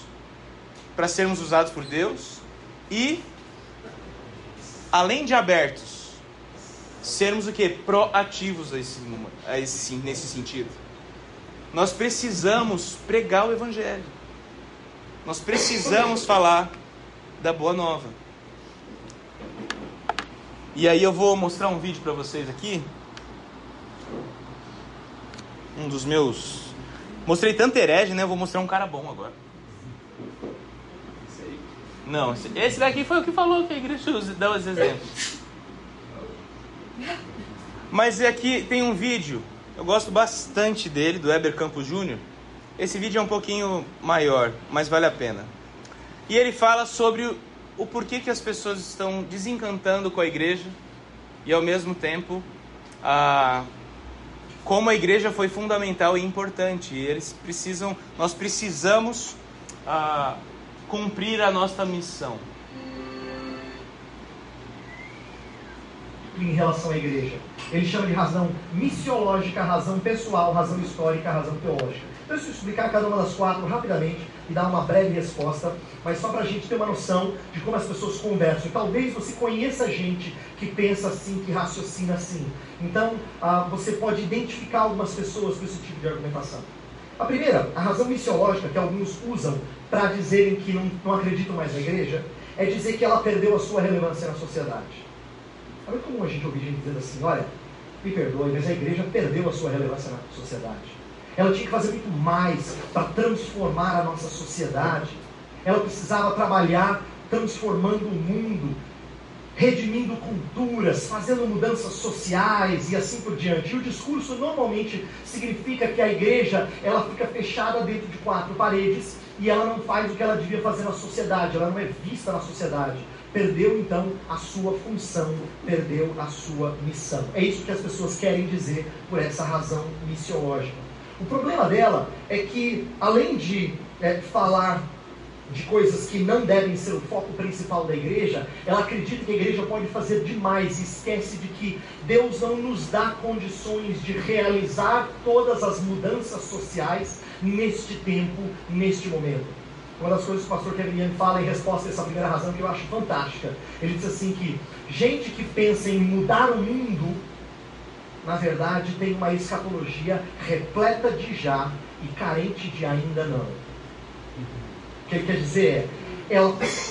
para sermos usados por Deus e, além de abertos, sermos o que? Proativos a esse, a esse, nesse sentido. Nós precisamos pregar o Evangelho. Nós precisamos falar da Boa Nova. E aí eu vou mostrar um vídeo para vocês aqui. Um dos meus. Mostrei tanto herege, né? Eu vou mostrar um cara bom agora. Não, esse daqui foi o que falou que a igreja dá os exemplos. Mas aqui tem um vídeo eu gosto bastante dele, do Weber Campos Júnior. Esse vídeo é um pouquinho maior, mas vale a pena. E ele fala sobre o, porquê que as pessoas estão desencantando com a igreja e ao mesmo tempo a, como a igreja foi fundamental e importante. E eles precisam, nós precisamos a, cumprir a nossa missão. Em relação à igreja ele chama de razão missiológica, razão pessoal, razão histórica, razão teológica. Então, eu explicar cada uma das quatro rapidamente e dar uma breve resposta, mas só para a gente ter uma noção de como as pessoas conversam. E talvez você conheça gente que pensa assim, que raciocina assim. Então, ah, você pode identificar algumas pessoas com esse tipo de argumentação. A primeira, a razão missiológica que alguns usam para dizerem que não, não acreditam mais na igreja, é dizer que ela perdeu a sua relevância na sociedade. Muito comum a gente ouvir gente dizendo assim, olha, me perdoe, mas a igreja perdeu a sua relevância na sociedade. Ela tinha que fazer muito mais para transformar a nossa sociedade. Ela precisava trabalhar transformando o mundo, redimindo culturas, fazendo mudanças sociais e assim por diante. E o discurso normalmente significa que a igreja ela fica fechada dentro de quatro paredes e ela não faz o que ela devia fazer na sociedade, ela não é vista na sociedade. Perdeu então a sua função, perdeu a sua missão. É isso que as pessoas querem dizer por essa razão missiológica. O problema dela é que, além de é, falar de coisas que não devem ser o foco principal da igreja, ela acredita que a igreja pode fazer demais e esquece de que Deus não nos dá condições de realizar todas as mudanças sociais neste tempo, neste momento. Uma das coisas que o pastor Kevin fala em resposta a essa primeira razão que eu acho fantástica, ele diz assim que gente que pensa em mudar o mundo, na verdade tem uma escatologia repleta de já e carente de ainda não. O que ele quer dizer é,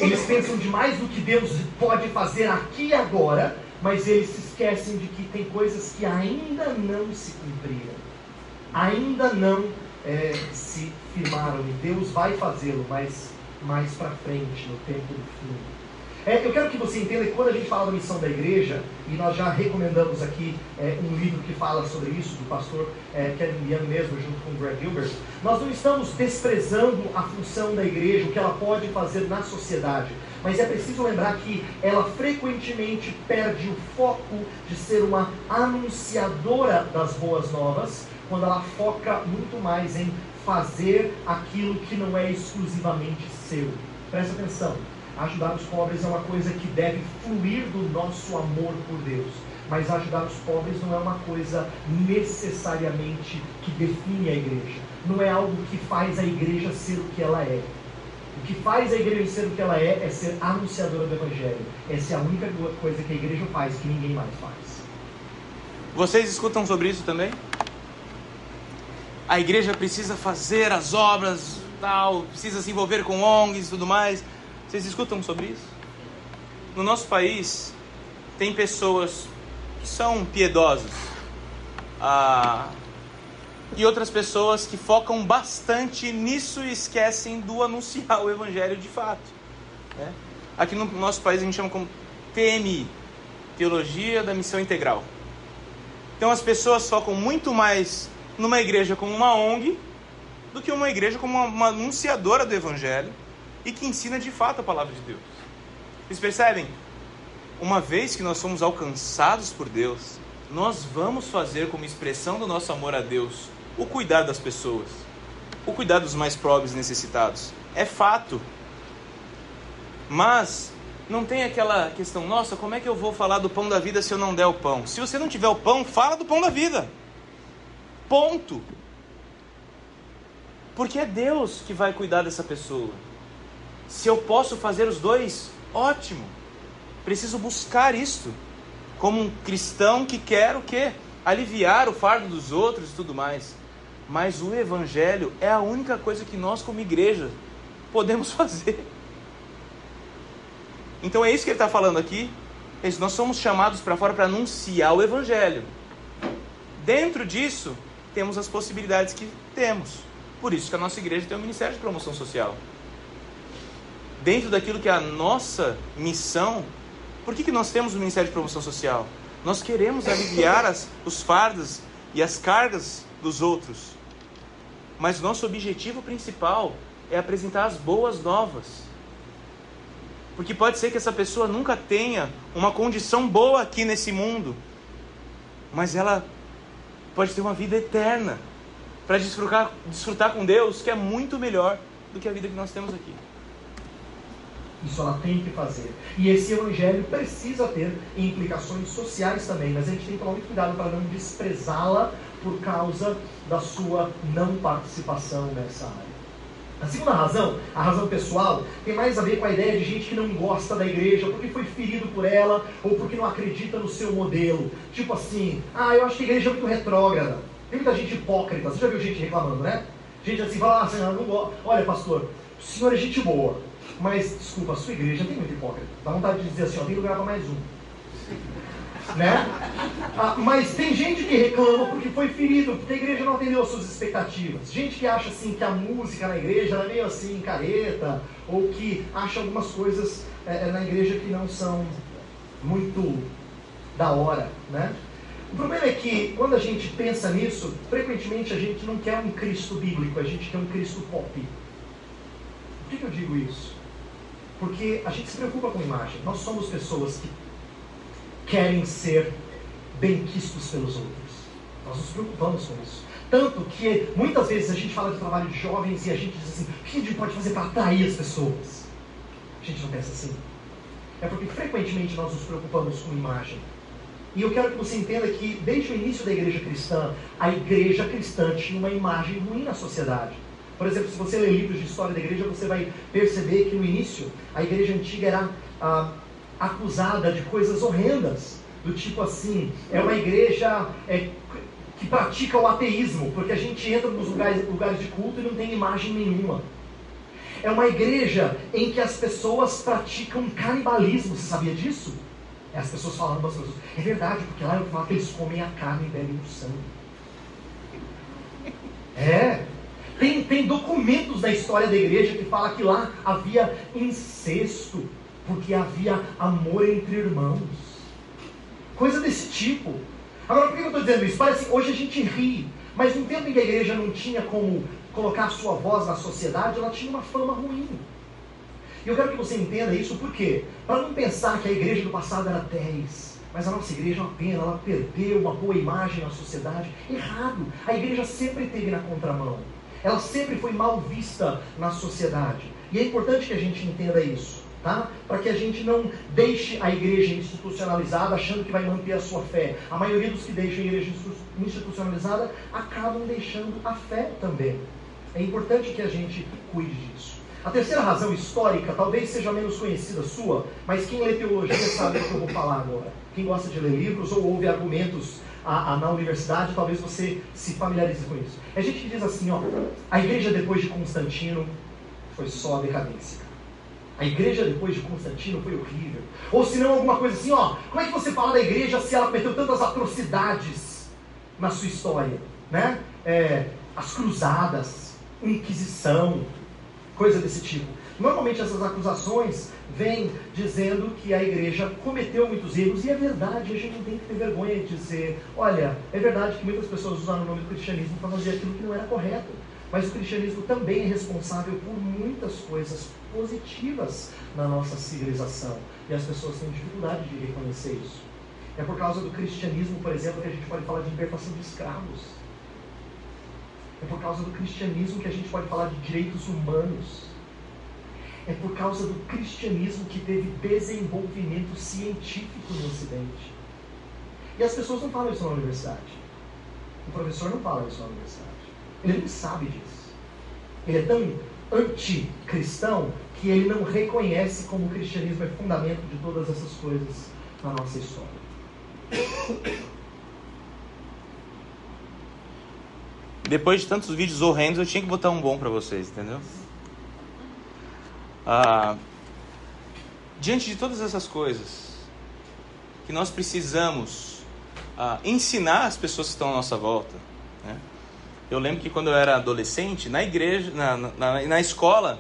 eles pensam demais no que Deus pode fazer aqui e agora, mas eles se esquecem de que tem coisas que ainda não se cumpriram, ainda não é, se firmaram, e Deus vai fazê-lo, mas mais para frente, no tempo do fim. É, eu quero que você entenda que quando a gente fala da missão da igreja, e nós já recomendamos aqui é, um livro que fala sobre isso, do pastor é, Kevin Young mesmo, junto com Greg Gilbert, nós não estamos desprezando a função da igreja, o que ela pode fazer na sociedade. Mas é preciso lembrar que ela frequentemente perde o foco de ser uma anunciadora das boas novas, quando ela foca muito mais em fazer aquilo que não é exclusivamente seu. Presta atenção. Ajudar os pobres é uma coisa que deve fluir do nosso amor por Deus. Mas ajudar os pobres não é uma coisa necessariamente que define a igreja. Não é algo que faz a igreja ser o que ela é. O que faz a igreja ser o que ela é é ser anunciadora do Evangelho. Essa é a única coisa que a igreja faz que ninguém mais faz. Vocês escutam sobre isso também? A igreja precisa fazer as obras, tal, precisa se envolver com ONGs e tudo mais. Vocês escutam sobre isso? No nosso país, tem pessoas que são piedosas ah, e outras pessoas que focam bastante nisso e esquecem do anunciar o evangelho de fato. Né? Aqui no nosso país a gente chama como TMI Teologia da Missão Integral. Então as pessoas focam muito mais numa igreja como uma ONG do que uma igreja como uma, uma anunciadora do evangelho e que ensina de fato a palavra de Deus. Vocês percebem? Uma vez que nós somos alcançados por Deus, nós vamos fazer como expressão do nosso amor a Deus o cuidar das pessoas, o cuidar dos mais pobres e necessitados. É fato. Mas não tem aquela questão, nossa, como é que eu vou falar do pão da vida se eu não der o pão? Se você não tiver o pão, fala do pão da vida. Ponto. Porque é Deus que vai cuidar dessa pessoa. Se eu posso fazer os dois, ótimo. Preciso buscar isto. Como um cristão que quer o quê? Aliviar o fardo dos outros e tudo mais. Mas o evangelho é a única coisa que nós como igreja podemos fazer. Então é isso que ele está falando aqui. É nós somos chamados para fora para anunciar o evangelho. Dentro disso, temos as possibilidades que temos. Por isso que a nossa igreja tem um ministério de promoção social dentro daquilo que é a nossa missão, por que, que nós temos o Ministério de Promoção Social? Nós queremos aliviar as, os fardos e as cargas dos outros. Mas nosso objetivo principal é apresentar as boas novas. Porque pode ser que essa pessoa nunca tenha uma condição boa aqui nesse mundo, mas ela pode ter uma vida eterna para desfrutar, desfrutar com Deus que é muito melhor do que a vida que nós temos aqui. Isso ela tem que fazer. E esse evangelho precisa ter implicações sociais também, mas a gente tem que tomar muito cuidado para não desprezá-la por causa da sua não participação nessa área. A segunda razão, a razão pessoal, tem mais a ver com a ideia de gente que não gosta da igreja, porque foi ferido por ela, ou porque não acredita no seu modelo. Tipo assim, ah, eu acho que a igreja é muito retrógrada. Tem muita gente hipócrita, você já viu gente reclamando, né? Gente assim, fala ah, não gosto. Olha, pastor, o senhor é gente boa, mas, desculpa, a sua igreja tem muito hipócrita. Dá vontade de dizer assim, ó, tem lugar para mais um. né? Ah, mas tem gente que reclama porque foi ferido, porque a igreja não atendeu às suas expectativas. Gente que acha assim que a música na igreja é meio assim, careta, ou que acha algumas coisas é, na igreja que não são muito da hora, né? O problema é que quando a gente pensa nisso, frequentemente a gente não quer um Cristo bíblico, a gente quer um Cristo pop. Por que, que eu digo isso? Porque a gente se preocupa com imagem. Nós somos pessoas que querem ser benquistos pelos outros. Nós nos preocupamos com isso. Tanto que muitas vezes a gente fala de trabalho de jovens e a gente diz assim: o que a gente pode fazer para atrair as pessoas? A gente não pensa assim. É porque frequentemente nós nos preocupamos com imagem. E eu quero que você entenda que, desde o início da igreja cristã, a igreja cristã tinha uma imagem ruim na sociedade. Por exemplo, se você ler livros de história da igreja, você vai perceber que no início a igreja antiga era ah, acusada de coisas horrendas, do tipo assim, é uma igreja é, que pratica o ateísmo, porque a gente entra nos lugares, lugares de culto e não tem imagem nenhuma. É uma igreja em que as pessoas praticam canibalismo, você sabia disso? É as pessoas falando para as pessoas. É verdade, porque lá eu falo que eles comem a carne e bebem o sangue. É. Tem, tem documentos da história da igreja que fala que lá havia incesto, porque havia amor entre irmãos. Coisa desse tipo. Agora, por que eu estou dizendo isso? Parece que hoje a gente ri, mas no tempo em que a igreja não tinha como colocar sua voz na sociedade, ela tinha uma fama ruim. E eu quero que você entenda isso por quê? Para não pensar que a igreja do passado era 10, mas a nossa igreja é uma pena, ela perdeu uma boa imagem na sociedade. Errado. A igreja sempre esteve na contramão. Ela sempre foi mal vista na sociedade. E é importante que a gente entenda isso, tá? Para que a gente não deixe a igreja institucionalizada achando que vai manter a sua fé. A maioria dos que deixam a igreja institucionalizada acabam deixando a fé também. É importante que a gente cuide disso. A terceira razão histórica talvez seja menos conhecida sua, mas quem lê teologia sabe o que eu vou falar agora. Quem gosta de ler livros ou ouve argumentos a, a, na universidade, talvez você se familiarize com isso. A gente diz assim, ó, a igreja depois de Constantino foi só a decadência. A igreja depois de Constantino foi horrível. Ou se não, alguma coisa assim, ó, como é que você fala da igreja se ela cometeu tantas atrocidades na sua história? Né? É, as cruzadas, Inquisição, coisa desse tipo. Normalmente essas acusações vêm dizendo que a igreja cometeu muitos erros, e é verdade, a gente não tem que ter vergonha de dizer, olha, é verdade que muitas pessoas usaram o nome do cristianismo para fazer aquilo que não era correto. Mas o cristianismo também é responsável por muitas coisas positivas na nossa civilização. E as pessoas têm dificuldade de reconhecer isso. É por causa do cristianismo, por exemplo, que a gente pode falar de libertação de escravos. É por causa do cristianismo que a gente pode falar de direitos humanos. É por causa do cristianismo que teve desenvolvimento científico no Ocidente. E as pessoas não falam isso na universidade. O professor não fala isso na universidade. Ele não sabe disso. Ele é tão anticristão que ele não reconhece como o cristianismo é fundamento de todas essas coisas na nossa história. Depois de tantos vídeos horrendos, eu tinha que botar um bom para vocês, entendeu? Ah, diante de todas essas coisas que nós precisamos ah, ensinar as pessoas que estão à nossa volta. Né? Eu lembro que quando eu era adolescente, na igreja, na, na, na escola,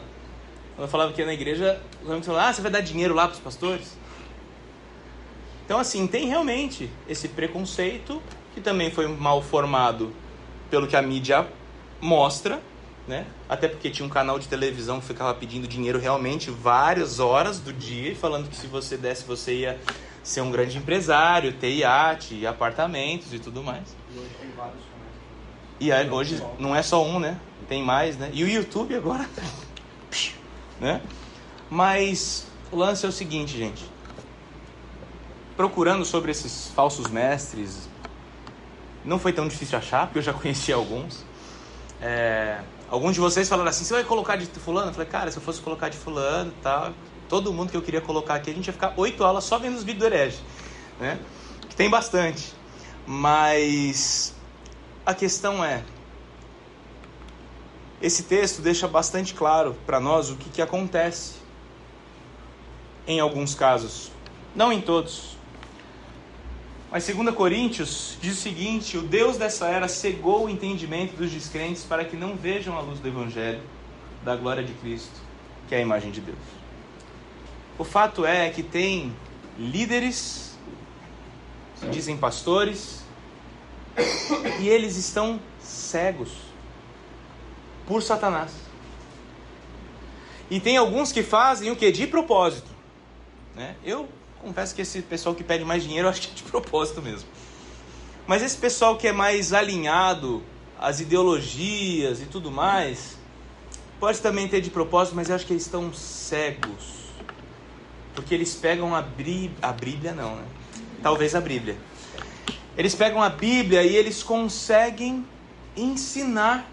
quando eu falava que ia na igreja, os amigos falavam, ah, você vai dar dinheiro lá para os pastores? Então, assim, tem realmente esse preconceito que também foi mal formado pelo que a mídia mostra, né? Até porque tinha um canal de televisão que ficava pedindo dinheiro realmente várias horas do dia, falando que se você desse você ia ser um grande empresário, ter iate, apartamentos e tudo mais. E hoje tem vários E aí, hoje não é só um, né? Tem mais, né? E o YouTube agora, né? Mas o lance é o seguinte, gente. Procurando sobre esses falsos mestres, não foi tão difícil achar, porque eu já conheci alguns. É, alguns de vocês falaram assim: você vai colocar de fulano? Eu falei, cara, se eu fosse colocar de fulano tal, todo mundo que eu queria colocar aqui, a gente ia ficar oito aulas só vendo os vídeos do herege, né? Que tem bastante. Mas a questão é: esse texto deixa bastante claro para nós o que, que acontece em alguns casos, não em todos. Mas 2 Coríntios diz o seguinte: o Deus dessa era cegou o entendimento dos descrentes para que não vejam a luz do Evangelho, da glória de Cristo, que é a imagem de Deus. O fato é que tem líderes, se dizem pastores, e eles estão cegos por Satanás. E tem alguns que fazem o que? De propósito. Né? Eu confesso que esse pessoal que pede mais dinheiro, eu acho que é de propósito mesmo. Mas esse pessoal que é mais alinhado às ideologias e tudo mais, pode também ter de propósito, mas eu acho que eles estão cegos. Porque eles pegam a, Brí a Bíblia, não, né? Talvez a Bíblia. Eles pegam a Bíblia e eles conseguem ensinar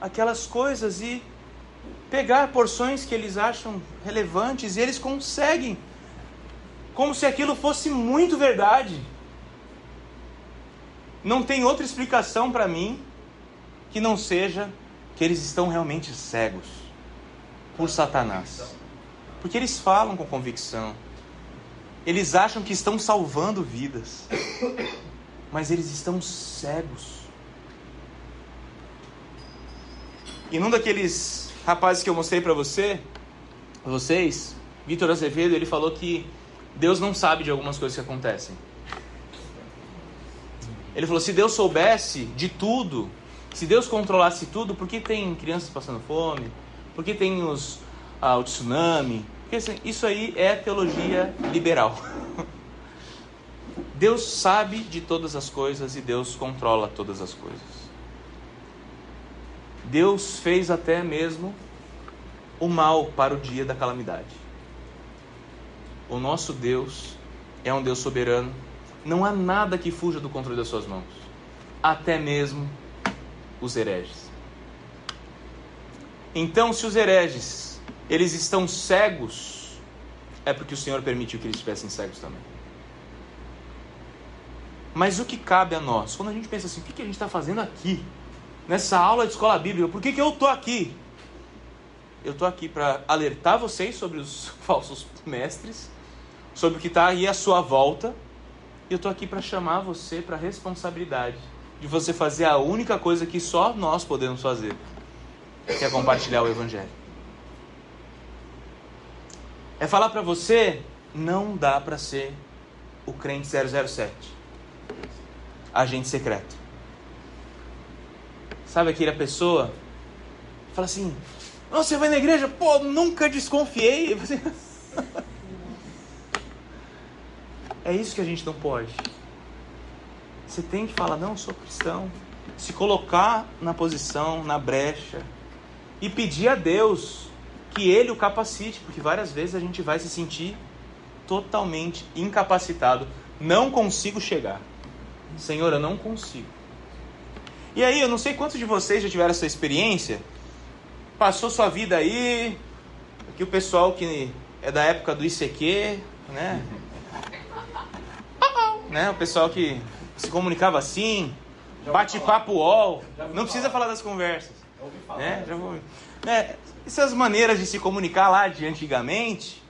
aquelas coisas e pegar porções que eles acham relevantes e eles conseguem como se aquilo fosse muito verdade. Não tem outra explicação para mim que não seja que eles estão realmente cegos por Satanás. Porque eles falam com convicção. Eles acham que estão salvando vidas. Mas eles estão cegos. E num daqueles rapazes que eu mostrei para você, vocês, Vitor Azevedo, ele falou que Deus não sabe de algumas coisas que acontecem. Ele falou: se Deus soubesse de tudo, se Deus controlasse tudo, por que tem crianças passando fome? Por que tem os, ah, o tsunami? Porque assim, isso aí é teologia liberal. Deus sabe de todas as coisas e Deus controla todas as coisas. Deus fez até mesmo o mal para o dia da calamidade. O nosso Deus é um Deus soberano. Não há nada que fuja do controle das suas mãos, até mesmo os hereges. Então, se os hereges eles estão cegos, é porque o Senhor permitiu que eles estivessem cegos também. Mas o que cabe a nós? Quando a gente pensa assim, o que a gente está fazendo aqui? Nessa aula de escola bíblica, por que, que eu estou aqui? Eu estou aqui para alertar vocês sobre os falsos mestres sobre o que está aí à sua volta. E eu estou aqui para chamar você para a responsabilidade de você fazer a única coisa que só nós podemos fazer, que é compartilhar o Evangelho. É falar para você, não dá para ser o crente 007, agente secreto. Sabe aquela pessoa fala assim: você vai na igreja? Pô, nunca desconfiei. É isso que a gente não pode. Você tem que falar, não, eu sou cristão. Se colocar na posição, na brecha. E pedir a Deus que Ele o capacite, porque várias vezes a gente vai se sentir totalmente incapacitado. Não consigo chegar. Senhor, eu não consigo. E aí, eu não sei quantos de vocês já tiveram essa experiência. Passou sua vida aí. Aqui o pessoal que é da época do ICQ, né? Né? O pessoal que se comunicava assim, bate-papo UOL. Não precisa falar das conversas. Né? Já vou... É, essas maneiras de se comunicar lá de antigamente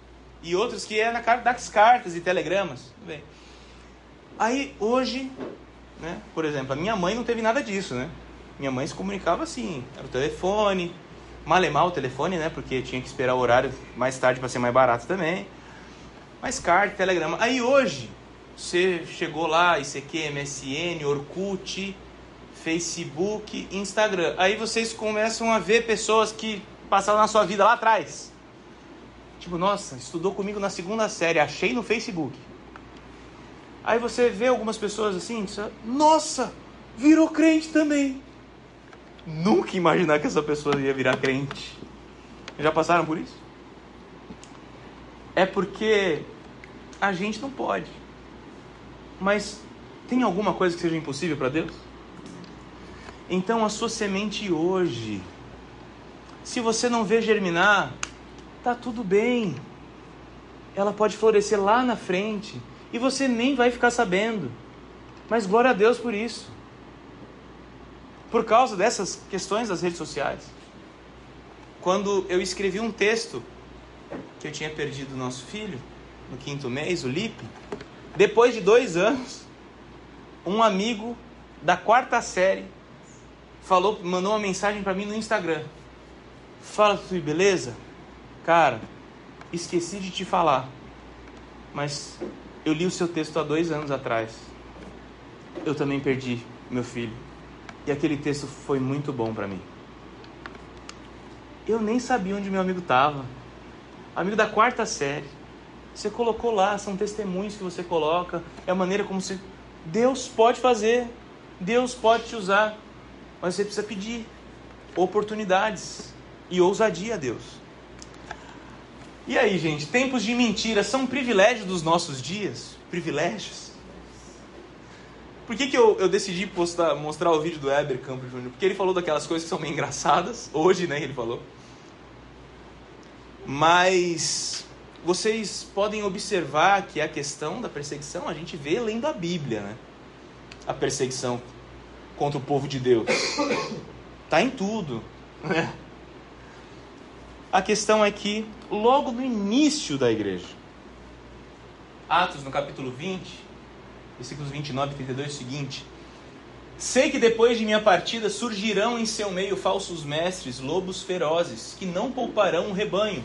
e outros que é na das cartas e telegramas. Bem. Aí hoje, né, por exemplo, a minha mãe não teve nada disso, né? Minha mãe se comunicava assim, era o telefone, malemar o telefone, né? Porque tinha que esperar o horário mais tarde para ser mais barato também. Mas carta, telegrama. Aí hoje, você chegou lá, ICQ, MSN, Orkut, Facebook, Instagram. Aí vocês começam a ver pessoas que passaram na sua vida lá atrás. Tipo, nossa, estudou comigo na segunda série, achei no Facebook. Aí você vê algumas pessoas assim, nossa, virou crente também. Nunca imaginar que essa pessoa ia virar crente. Já passaram por isso? É porque a gente não pode. Mas tem alguma coisa que seja impossível para Deus? Então a sua semente hoje, se você não vê germinar, tá tudo bem. Ela pode florescer lá na frente e você nem vai ficar sabendo. Mas glória a Deus por isso. Por causa dessas questões das redes sociais. Quando eu escrevi um texto que eu tinha perdido o nosso filho no quinto mês, o Lipe, depois de dois anos, um amigo da quarta série falou, mandou uma mensagem para mim no Instagram. Fala, Tui, beleza? Cara, esqueci de te falar, mas eu li o seu texto há dois anos atrás. Eu também perdi meu filho. E aquele texto foi muito bom para mim. Eu nem sabia onde meu amigo estava. Amigo da quarta série. Você colocou lá, são testemunhos que você coloca, é a maneira como você. Deus pode fazer, Deus pode te usar, mas você precisa pedir oportunidades e ousadia a Deus. E aí, gente, tempos de mentira são privilégios dos nossos dias? Privilégios? Por que, que eu, eu decidi postar, mostrar o vídeo do Eber Campos Júnior? Porque ele falou daquelas coisas que são meio engraçadas, hoje, né, ele falou. Mas vocês podem observar que a questão da perseguição a gente vê lendo a Bíblia, né? A perseguição contra o povo de Deus. Tá em tudo, né? A questão é que logo no início da igreja, Atos no capítulo 20, versículos 29 e 32 é o seguinte: Sei que depois de minha partida surgirão em seu meio falsos mestres, lobos ferozes, que não pouparão o rebanho.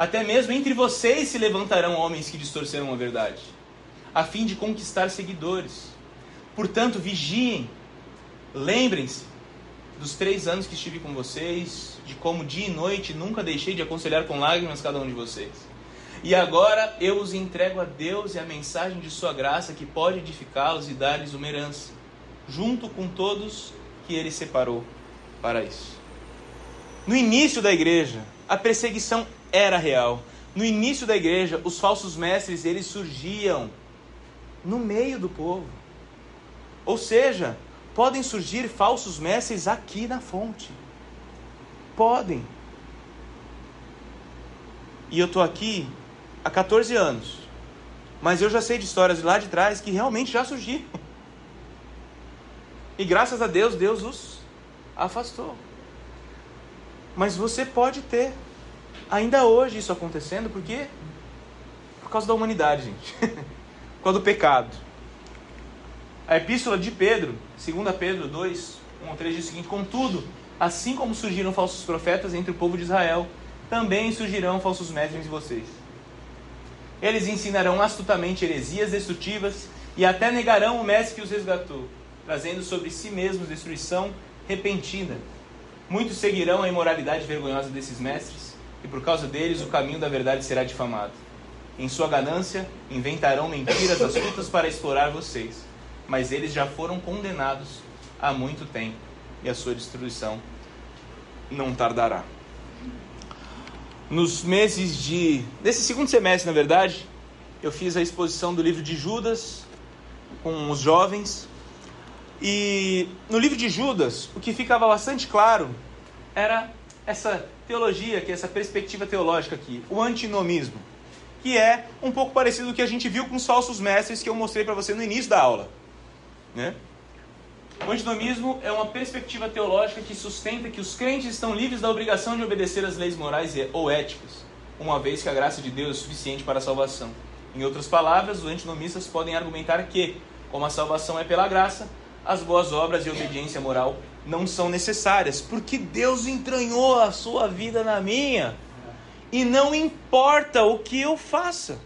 Até mesmo entre vocês se levantarão homens que distorcerão a verdade, a fim de conquistar seguidores. Portanto, vigiem, lembrem-se dos três anos que estive com vocês, de como dia e noite nunca deixei de aconselhar com lágrimas cada um de vocês. E agora eu os entrego a Deus e a mensagem de Sua graça que pode edificá-los e dar-lhes uma herança, junto com todos que Ele separou para isso. No início da igreja, a perseguição era real. No início da igreja, os falsos mestres eles surgiam no meio do povo. Ou seja, podem surgir falsos mestres aqui na fonte. Podem. E eu estou aqui há 14 anos. Mas eu já sei de histórias lá de trás que realmente já surgiram. E graças a Deus, Deus os afastou. Mas você pode ter ainda hoje isso acontecendo, por quê? Por causa da humanidade, gente. por causa do pecado. A epístola de Pedro, 2 Pedro 2, 1 ao 3 diz o seguinte: Contudo, assim como surgiram falsos profetas entre o povo de Israel, também surgirão falsos mestres em vocês. Eles ensinarão astutamente heresias destrutivas e até negarão o mestre que os resgatou, trazendo sobre si mesmos destruição repentina. Muitos seguirão a imoralidade vergonhosa desses mestres e por causa deles o caminho da verdade será difamado. Em sua ganância, inventarão mentiras astutas para explorar vocês, mas eles já foram condenados há muito tempo, e a sua destruição não tardará. Nos meses de. Nesse segundo semestre, na verdade, eu fiz a exposição do livro de Judas com os jovens. E no livro de Judas, o que ficava bastante claro era essa teologia, é essa perspectiva teológica aqui, o antinomismo, que é um pouco parecido com o que a gente viu com os falsos mestres que eu mostrei para você no início da aula. Né? O antinomismo é uma perspectiva teológica que sustenta que os crentes estão livres da obrigação de obedecer às leis morais ou éticas, uma vez que a graça de Deus é suficiente para a salvação. Em outras palavras, os antinomistas podem argumentar que, como a salvação é pela graça, as boas obras e obediência moral não são necessárias, porque Deus entranhou a sua vida na minha. E não importa o que eu faça.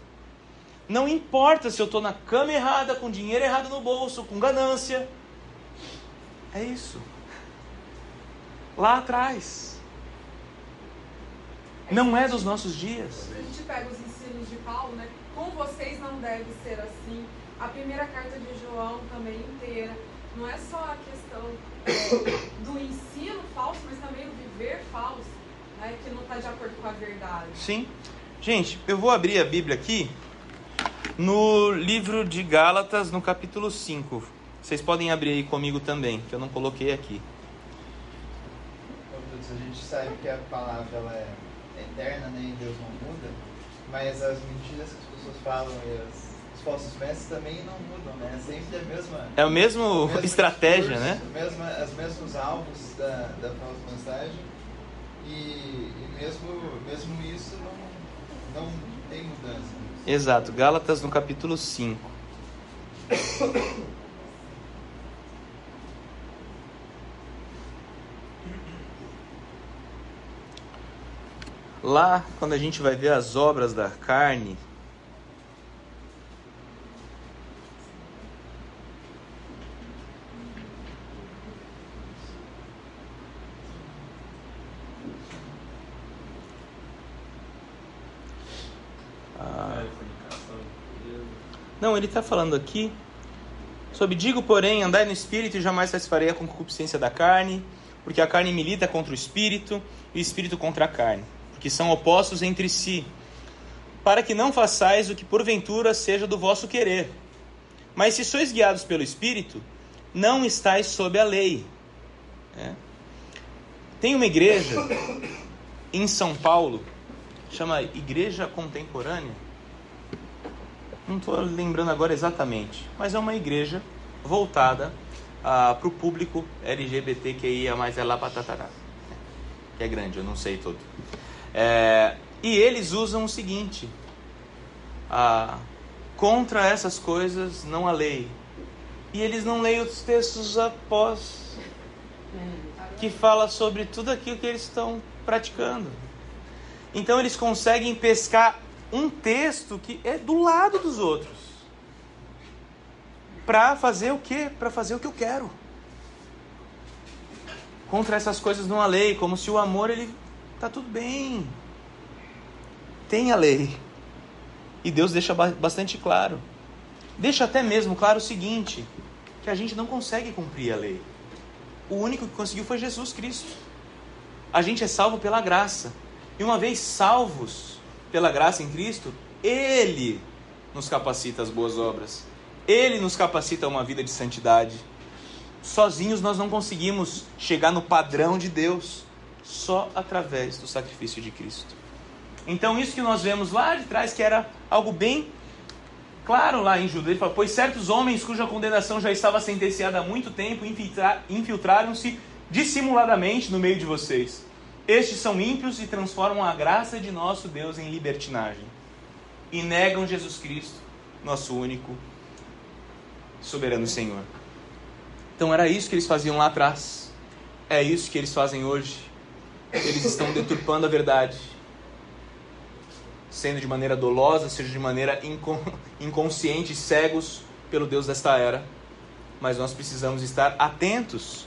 Não importa se eu estou na cama errada, com dinheiro errado no bolso, com ganância. É isso. Lá atrás. Não é dos nossos dias. A gente pega os ensinos de Paulo, né? Com vocês não deve ser assim. A primeira carta de João também inteira. Não é só a questão do ensino falso, mas também o viver falso, né, que não está de acordo com a verdade. Sim. Gente, eu vou abrir a Bíblia aqui no livro de Gálatas, no capítulo 5. Vocês podem abrir aí comigo também, que eu não coloquei aqui. A gente sabe que a palavra ela é eterna né, e Deus não muda, mas as mentiras que as pessoas falam e as pós-festas também não mudam, né? É sempre é a mesma. É a mesma, estratégia, discurso, né? Mesma, as mesmos alvos da, da mensagem e, e, mesmo, mesmo isso não, não tem mudança. Exato, Gálatas no capítulo 5. Lá, quando a gente vai ver as obras da carne, Ele está falando aqui sobre digo, porém, andai no espírito e jamais satisfarei a concupiscência da carne, porque a carne milita contra o espírito e o espírito contra a carne, porque são opostos entre si, para que não façais o que porventura seja do vosso querer. Mas se sois guiados pelo espírito, não estáis sob a lei. É. Tem uma igreja em São Paulo chama Igreja Contemporânea. Não estou lembrando agora exatamente, mas é uma igreja voltada ah, para o público LGBTQIA, mais é lá para tatará. Que é grande, eu não sei todo. É, e eles usam o seguinte: ah, contra essas coisas não há lei. E eles não leem os textos após que fala sobre tudo aquilo que eles estão praticando. Então eles conseguem pescar um texto que é do lado dos outros. Para fazer o quê? Para fazer o que eu quero. Contra essas coisas não há lei, como se o amor ele tá tudo bem. Tem a lei. E Deus deixa bastante claro. Deixa até mesmo claro o seguinte, que a gente não consegue cumprir a lei. O único que conseguiu foi Jesus Cristo. A gente é salvo pela graça. E uma vez salvos pela graça em Cristo, Ele nos capacita às boas obras. Ele nos capacita a uma vida de santidade. Sozinhos nós não conseguimos chegar no padrão de Deus, só através do sacrifício de Cristo. Então, isso que nós vemos lá de trás, que era algo bem claro lá em Judas, ele fala: Pois certos homens cuja condenação já estava sentenciada há muito tempo infiltraram-se dissimuladamente no meio de vocês estes são ímpios e transformam a graça de nosso Deus em libertinagem. E negam Jesus Cristo, nosso único soberano Senhor. Então era isso que eles faziam lá atrás. É isso que eles fazem hoje. Eles estão deturpando a verdade. Sendo de maneira dolosa, seja de maneira inconsciente, cegos pelo Deus desta era. Mas nós precisamos estar atentos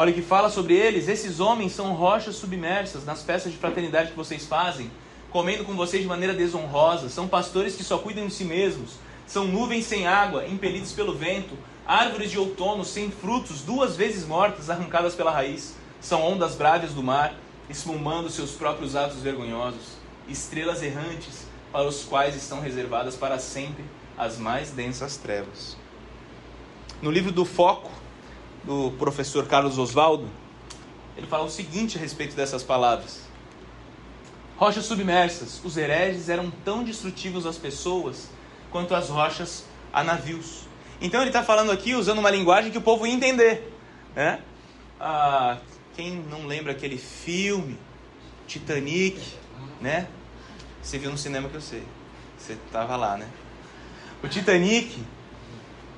Olha o que fala sobre eles: esses homens são rochas submersas nas festas de fraternidade que vocês fazem, comendo com vocês de maneira desonrosa. São pastores que só cuidam de si mesmos. São nuvens sem água, impelidos pelo vento. Árvores de outono sem frutos, duas vezes mortas, arrancadas pela raiz. São ondas bravias do mar, esfumando seus próprios atos vergonhosos. Estrelas errantes, para os quais estão reservadas para sempre as mais densas trevas. No livro do Foco, do professor Carlos Oswaldo, ele fala o seguinte a respeito dessas palavras. Rochas submersas, os hereges eram tão destrutivos às pessoas quanto as rochas a navios. Então ele está falando aqui usando uma linguagem que o povo ia entender. Né? Ah, quem não lembra aquele filme, Titanic, né? Você viu no cinema que eu sei. Você estava lá, né? O Titanic,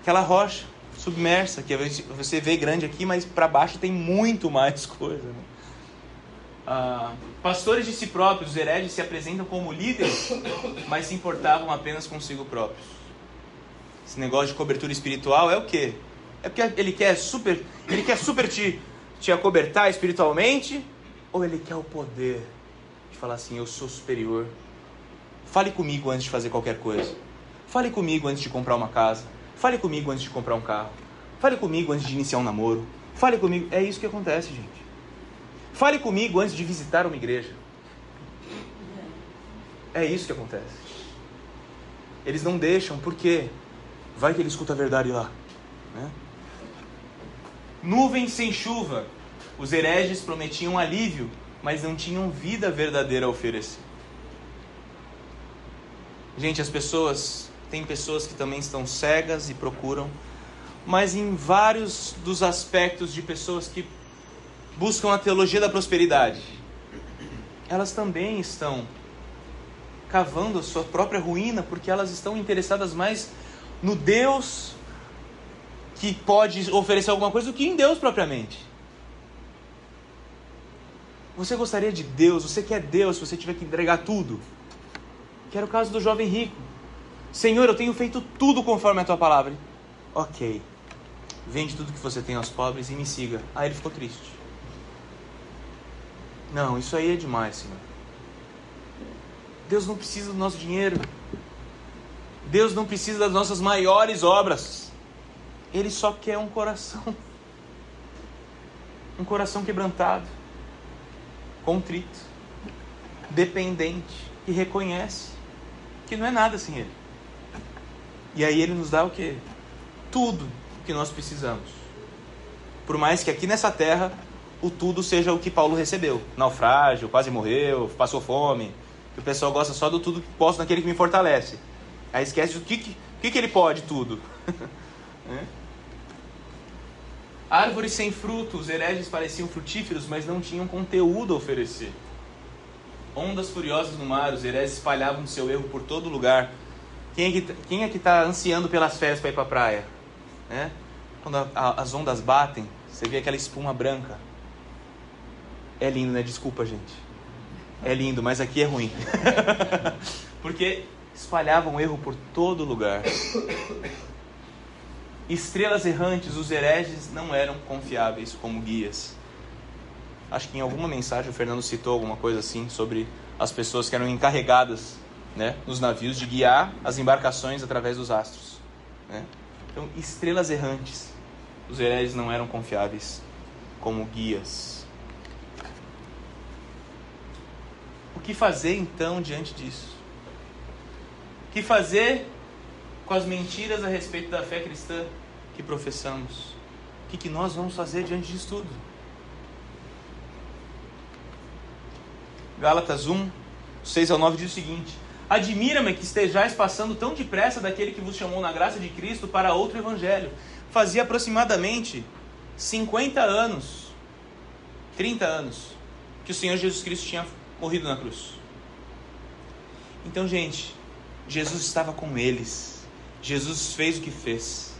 aquela rocha submersa, que você vê grande aqui, mas para baixo tem muito mais coisa. Né? Ah, pastores de si próprios, os hereges, se apresentam como líderes, mas se importavam apenas consigo próprios. Esse negócio de cobertura espiritual é o quê? É porque ele quer super, ele quer super te, te acobertar espiritualmente, ou ele quer o poder de falar assim: eu sou superior. Fale comigo antes de fazer qualquer coisa. Fale comigo antes de comprar uma casa. Fale comigo antes de comprar um carro. Fale comigo antes de iniciar um namoro. Fale comigo. É isso que acontece, gente. Fale comigo antes de visitar uma igreja. É isso que acontece. Eles não deixam, porque vai que ele escuta a verdade lá. Né? Nuvem sem chuva. Os hereges prometiam alívio, mas não tinham vida verdadeira a oferecer. Gente, as pessoas tem pessoas que também estão cegas e procuram, mas em vários dos aspectos de pessoas que buscam a teologia da prosperidade, elas também estão cavando a sua própria ruína porque elas estão interessadas mais no Deus que pode oferecer alguma coisa do que em Deus propriamente. Você gostaria de Deus? Você quer Deus se você tiver que entregar tudo? Que era o caso do jovem rico. Senhor, eu tenho feito tudo conforme a tua palavra. Ok. Vende tudo que você tem aos pobres e me siga. Aí ele ficou triste. Não, isso aí é demais, Senhor. Deus não precisa do nosso dinheiro. Deus não precisa das nossas maiores obras. Ele só quer um coração. Um coração quebrantado, contrito, dependente, que reconhece que não é nada sem Ele. E aí Ele nos dá o que? Tudo que nós precisamos. Por mais que aqui nessa terra o tudo seja o que Paulo recebeu: naufrágio, quase morreu, passou fome. Que o pessoal gosta só do tudo que posso naquele que me fortalece. Aí esquece do que, que, que ele pode tudo. é? Árvores sem fruto, os hereges pareciam frutíferos, mas não tinham conteúdo a oferecer. Ondas furiosas no mar, os hereges espalhavam seu erro por todo lugar. Quem é que, quem é que está ansiando pelas férias para ir para a praia? É? Quando a, a, as ondas batem, você vê aquela espuma branca. É lindo, né? Desculpa, gente. É lindo, mas aqui é ruim. Porque espalhavam erro por todo lugar. Estrelas errantes, os hereges não eram confiáveis como guias. Acho que em alguma mensagem o Fernando citou alguma coisa assim sobre as pessoas que eram encarregadas né, nos navios de guiar as embarcações através dos astros. Né? Então, estrelas errantes, os hereges não eram confiáveis como guias. O que fazer então diante disso? O que fazer com as mentiras a respeito da fé cristã que professamos? O que, que nós vamos fazer diante disso tudo? Gálatas 1, 6 ao 9 diz o seguinte: Admira-me que estejais passando tão depressa daquele que vos chamou na graça de Cristo para outro evangelho. Fazia aproximadamente 50 anos, 30 anos, que o Senhor Jesus Cristo tinha morrido na cruz. Então, gente, Jesus estava com eles. Jesus fez o que fez.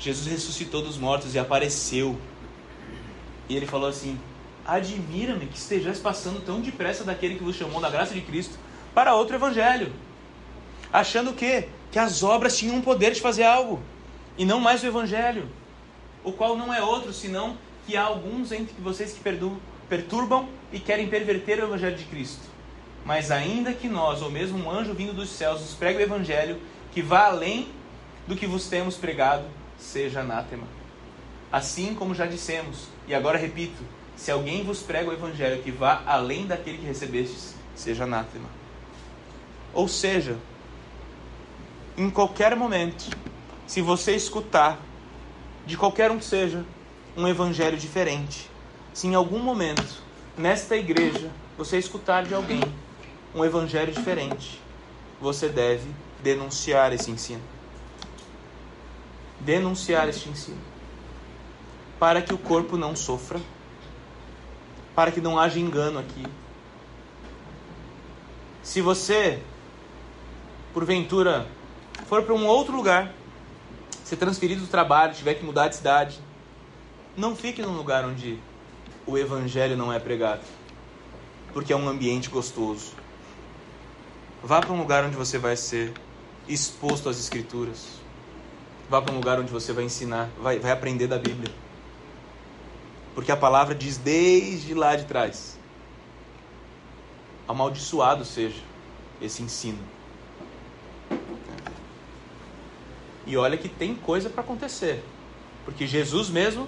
Jesus ressuscitou dos mortos e apareceu. E ele falou assim: Admira-me que estejais passando tão depressa daquele que vos chamou da graça de Cristo para outro evangelho. Achando que que as obras tinham o poder de fazer algo e não mais o evangelho, o qual não é outro senão que há alguns entre vocês que perturbam e querem perverter o evangelho de Cristo. Mas ainda que nós, ou mesmo um anjo vindo dos céus, nos pregue o evangelho que vá além do que vos temos pregado, seja anátema. Assim como já dissemos, e agora repito, se alguém vos prega o evangelho que vá além daquele que recebestes, seja anátema. Ou seja, em qualquer momento, se você escutar, de qualquer um que seja, um evangelho diferente, se em algum momento, nesta igreja, você escutar de alguém um evangelho diferente, você deve denunciar esse ensino. Denunciar este ensino. Para que o corpo não sofra, para que não haja engano aqui. Se você, porventura, for para um outro lugar, ser transferido do trabalho, tiver que mudar de cidade, não fique num lugar onde o evangelho não é pregado, porque é um ambiente gostoso. Vá para um lugar onde você vai ser exposto às escrituras. Vá para um lugar onde você vai ensinar, vai, vai aprender da Bíblia. Porque a palavra diz desde lá de trás: amaldiçoado seja esse ensino. E olha que tem coisa para acontecer. Porque Jesus mesmo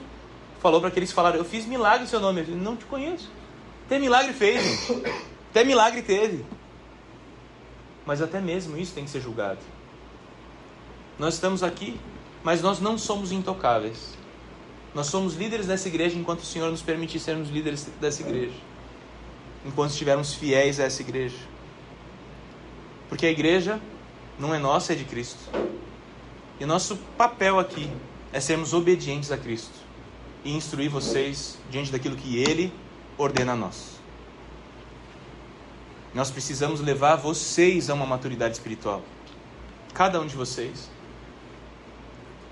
falou para aqueles que falaram: Eu fiz milagre em seu nome. Ele não te conheço. Até milagre fez, gente. Até milagre teve. Mas até mesmo isso tem que ser julgado. Nós estamos aqui, mas nós não somos intocáveis. Nós somos líderes dessa igreja enquanto o Senhor nos permitir sermos líderes dessa igreja. Enquanto estivermos fiéis a essa igreja. Porque a igreja não é nossa, é de Cristo. E nosso papel aqui é sermos obedientes a Cristo e instruir vocês diante daquilo que Ele ordena a nós. Nós precisamos levar vocês a uma maturidade espiritual. Cada um de vocês.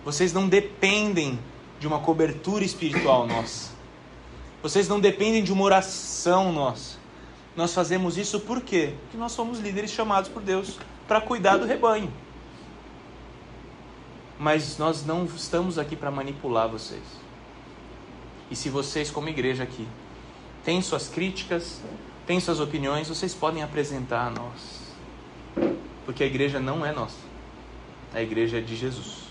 Vocês não dependem de uma cobertura espiritual nossa. Vocês não dependem de uma oração nossa. Nós fazemos isso por quê? Porque nós somos líderes chamados por Deus para cuidar do rebanho. Mas nós não estamos aqui para manipular vocês. E se vocês, como igreja aqui, têm suas críticas, têm suas opiniões, vocês podem apresentar a nós. Porque a igreja não é nossa. A igreja é de Jesus.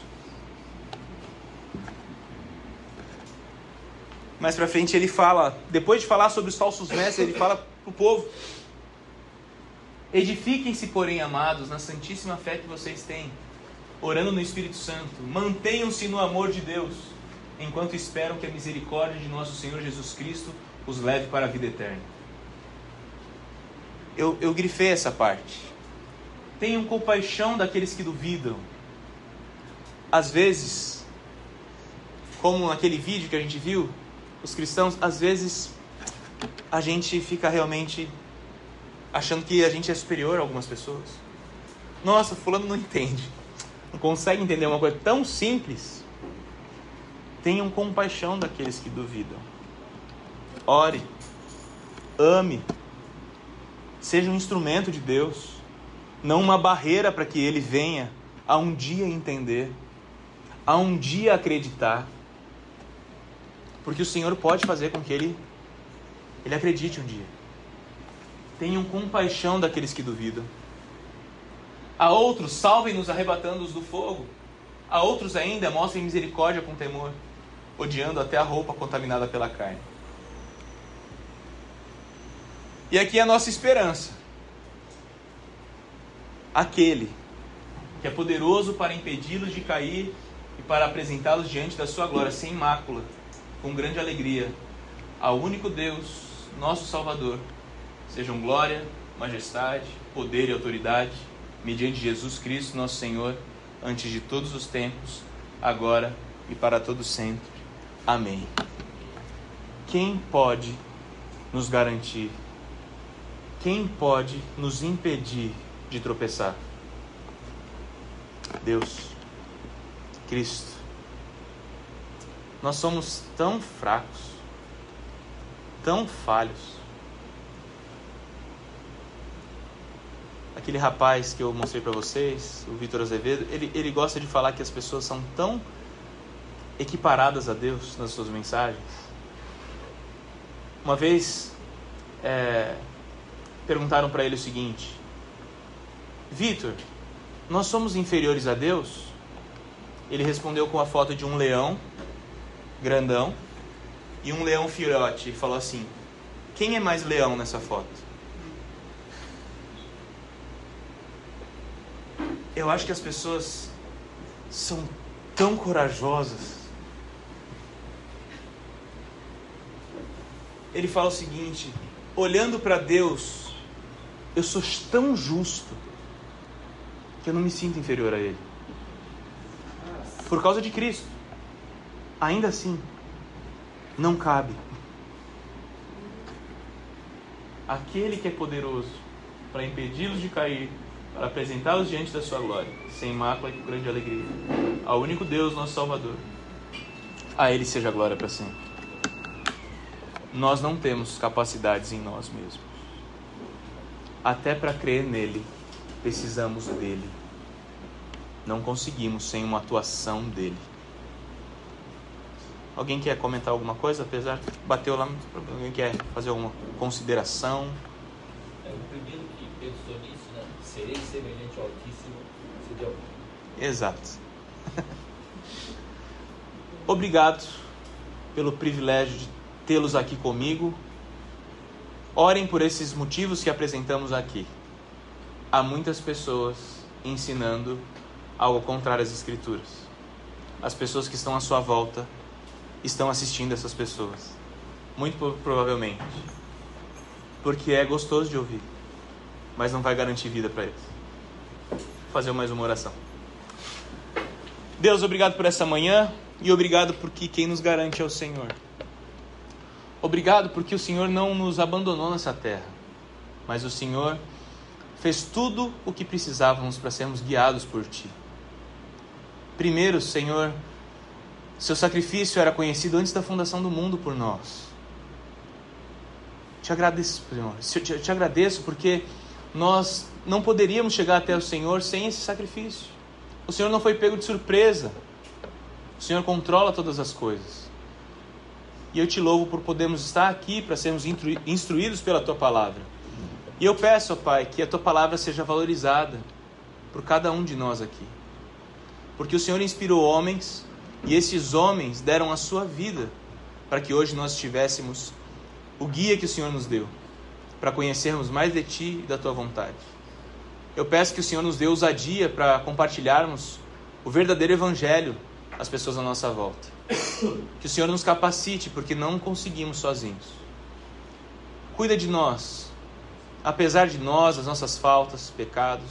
Mais para frente ele fala, depois de falar sobre os falsos mestres, ele fala para o povo: Edifiquem-se, porém, amados, na santíssima fé que vocês têm, orando no Espírito Santo. Mantenham-se no amor de Deus, enquanto esperam que a misericórdia de nosso Senhor Jesus Cristo os leve para a vida eterna. Eu, eu grifei essa parte. Tenham compaixão daqueles que duvidam. Às vezes, como naquele vídeo que a gente viu, os cristãos, às vezes, a gente fica realmente achando que a gente é superior a algumas pessoas. Nossa, fulano não entende. Consegue entender uma coisa tão simples. Tenham compaixão daqueles que duvidam. Ore. Ame. Seja um instrumento de Deus, não uma barreira para que ele venha a um dia entender, a um dia acreditar. Porque o Senhor pode fazer com que ele, ele acredite um dia. Tenham compaixão daqueles que duvidam. A outros, salvem-nos arrebatando-os do fogo. A outros ainda, mostrem misericórdia com temor, odiando até a roupa contaminada pela carne. E aqui é a nossa esperança. Aquele que é poderoso para impedi-los de cair e para apresentá-los diante da sua glória sem mácula com grande alegria ao único Deus, nosso Salvador, sejam glória, majestade, poder e autoridade, mediante Jesus Cristo, nosso Senhor, antes de todos os tempos, agora e para todo sempre. Amém. Quem pode nos garantir? Quem pode nos impedir de tropeçar? Deus, Cristo. Nós somos tão fracos, tão falhos. Aquele rapaz que eu mostrei para vocês, o Vitor Azevedo, ele, ele gosta de falar que as pessoas são tão equiparadas a Deus nas suas mensagens. Uma vez é, perguntaram para ele o seguinte: Vitor, nós somos inferiores a Deus? Ele respondeu com a foto de um leão grandão, e um leão filhote. E falou assim: Quem é mais leão nessa foto? Eu acho que as pessoas são tão corajosas. Ele fala o seguinte: olhando para Deus, eu sou tão justo que eu não me sinto inferior a Ele. Por causa de Cristo ainda assim, não cabe. Aquele que é poderoso para impedi-los de cair, para apresentá-los diante da sua glória, sem mácula e com grande alegria. Ao único Deus, nosso Salvador. A Ele seja a glória para sempre. Nós não temos capacidades em nós mesmos. Até para crer nele, precisamos dele. Não conseguimos sem uma atuação dele. Alguém quer comentar alguma coisa? Apesar de bateu lá, alguém quer fazer alguma consideração? É, o primeiro que pensou nisso? Serei semelhante ao Altíssimo, se deu. Exato. Obrigado pelo privilégio de tê-los aqui comigo. Orem por esses motivos que apresentamos aqui. Há muitas pessoas ensinando algo contrário às Escrituras. As pessoas que estão à sua volta estão assistindo essas pessoas. Muito provavelmente. Porque é gostoso de ouvir, mas não vai garantir vida para eles. Vou fazer mais uma oração. Deus, obrigado por essa manhã e obrigado porque quem nos garante é o Senhor. Obrigado porque o Senhor não nos abandonou nessa terra, mas o Senhor fez tudo o que precisávamos para sermos guiados por Ti. Primeiro, Senhor, seu sacrifício era conhecido antes da fundação do mundo por nós. Te agradeço, Senhor. Te, te agradeço porque nós não poderíamos chegar até o Senhor sem esse sacrifício. O Senhor não foi pego de surpresa. O Senhor controla todas as coisas. E eu te louvo por podermos estar aqui para sermos instruídos pela tua palavra. E eu peço, ó Pai, que a tua palavra seja valorizada por cada um de nós aqui. Porque o Senhor inspirou homens e esses homens deram a sua vida para que hoje nós tivéssemos o guia que o Senhor nos deu, para conhecermos mais de Ti e da Tua vontade. Eu peço que o Senhor nos dê ousadia para compartilharmos o verdadeiro Evangelho às pessoas à nossa volta. Que o Senhor nos capacite, porque não conseguimos sozinhos. Cuida de nós, apesar de nós, as nossas faltas, pecados.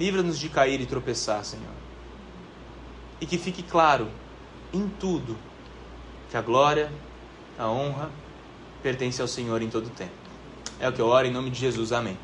Livra-nos de cair e tropeçar, Senhor. E que fique claro em tudo que a glória, a honra pertence ao Senhor em todo o tempo. É o que eu oro em nome de Jesus. Amém.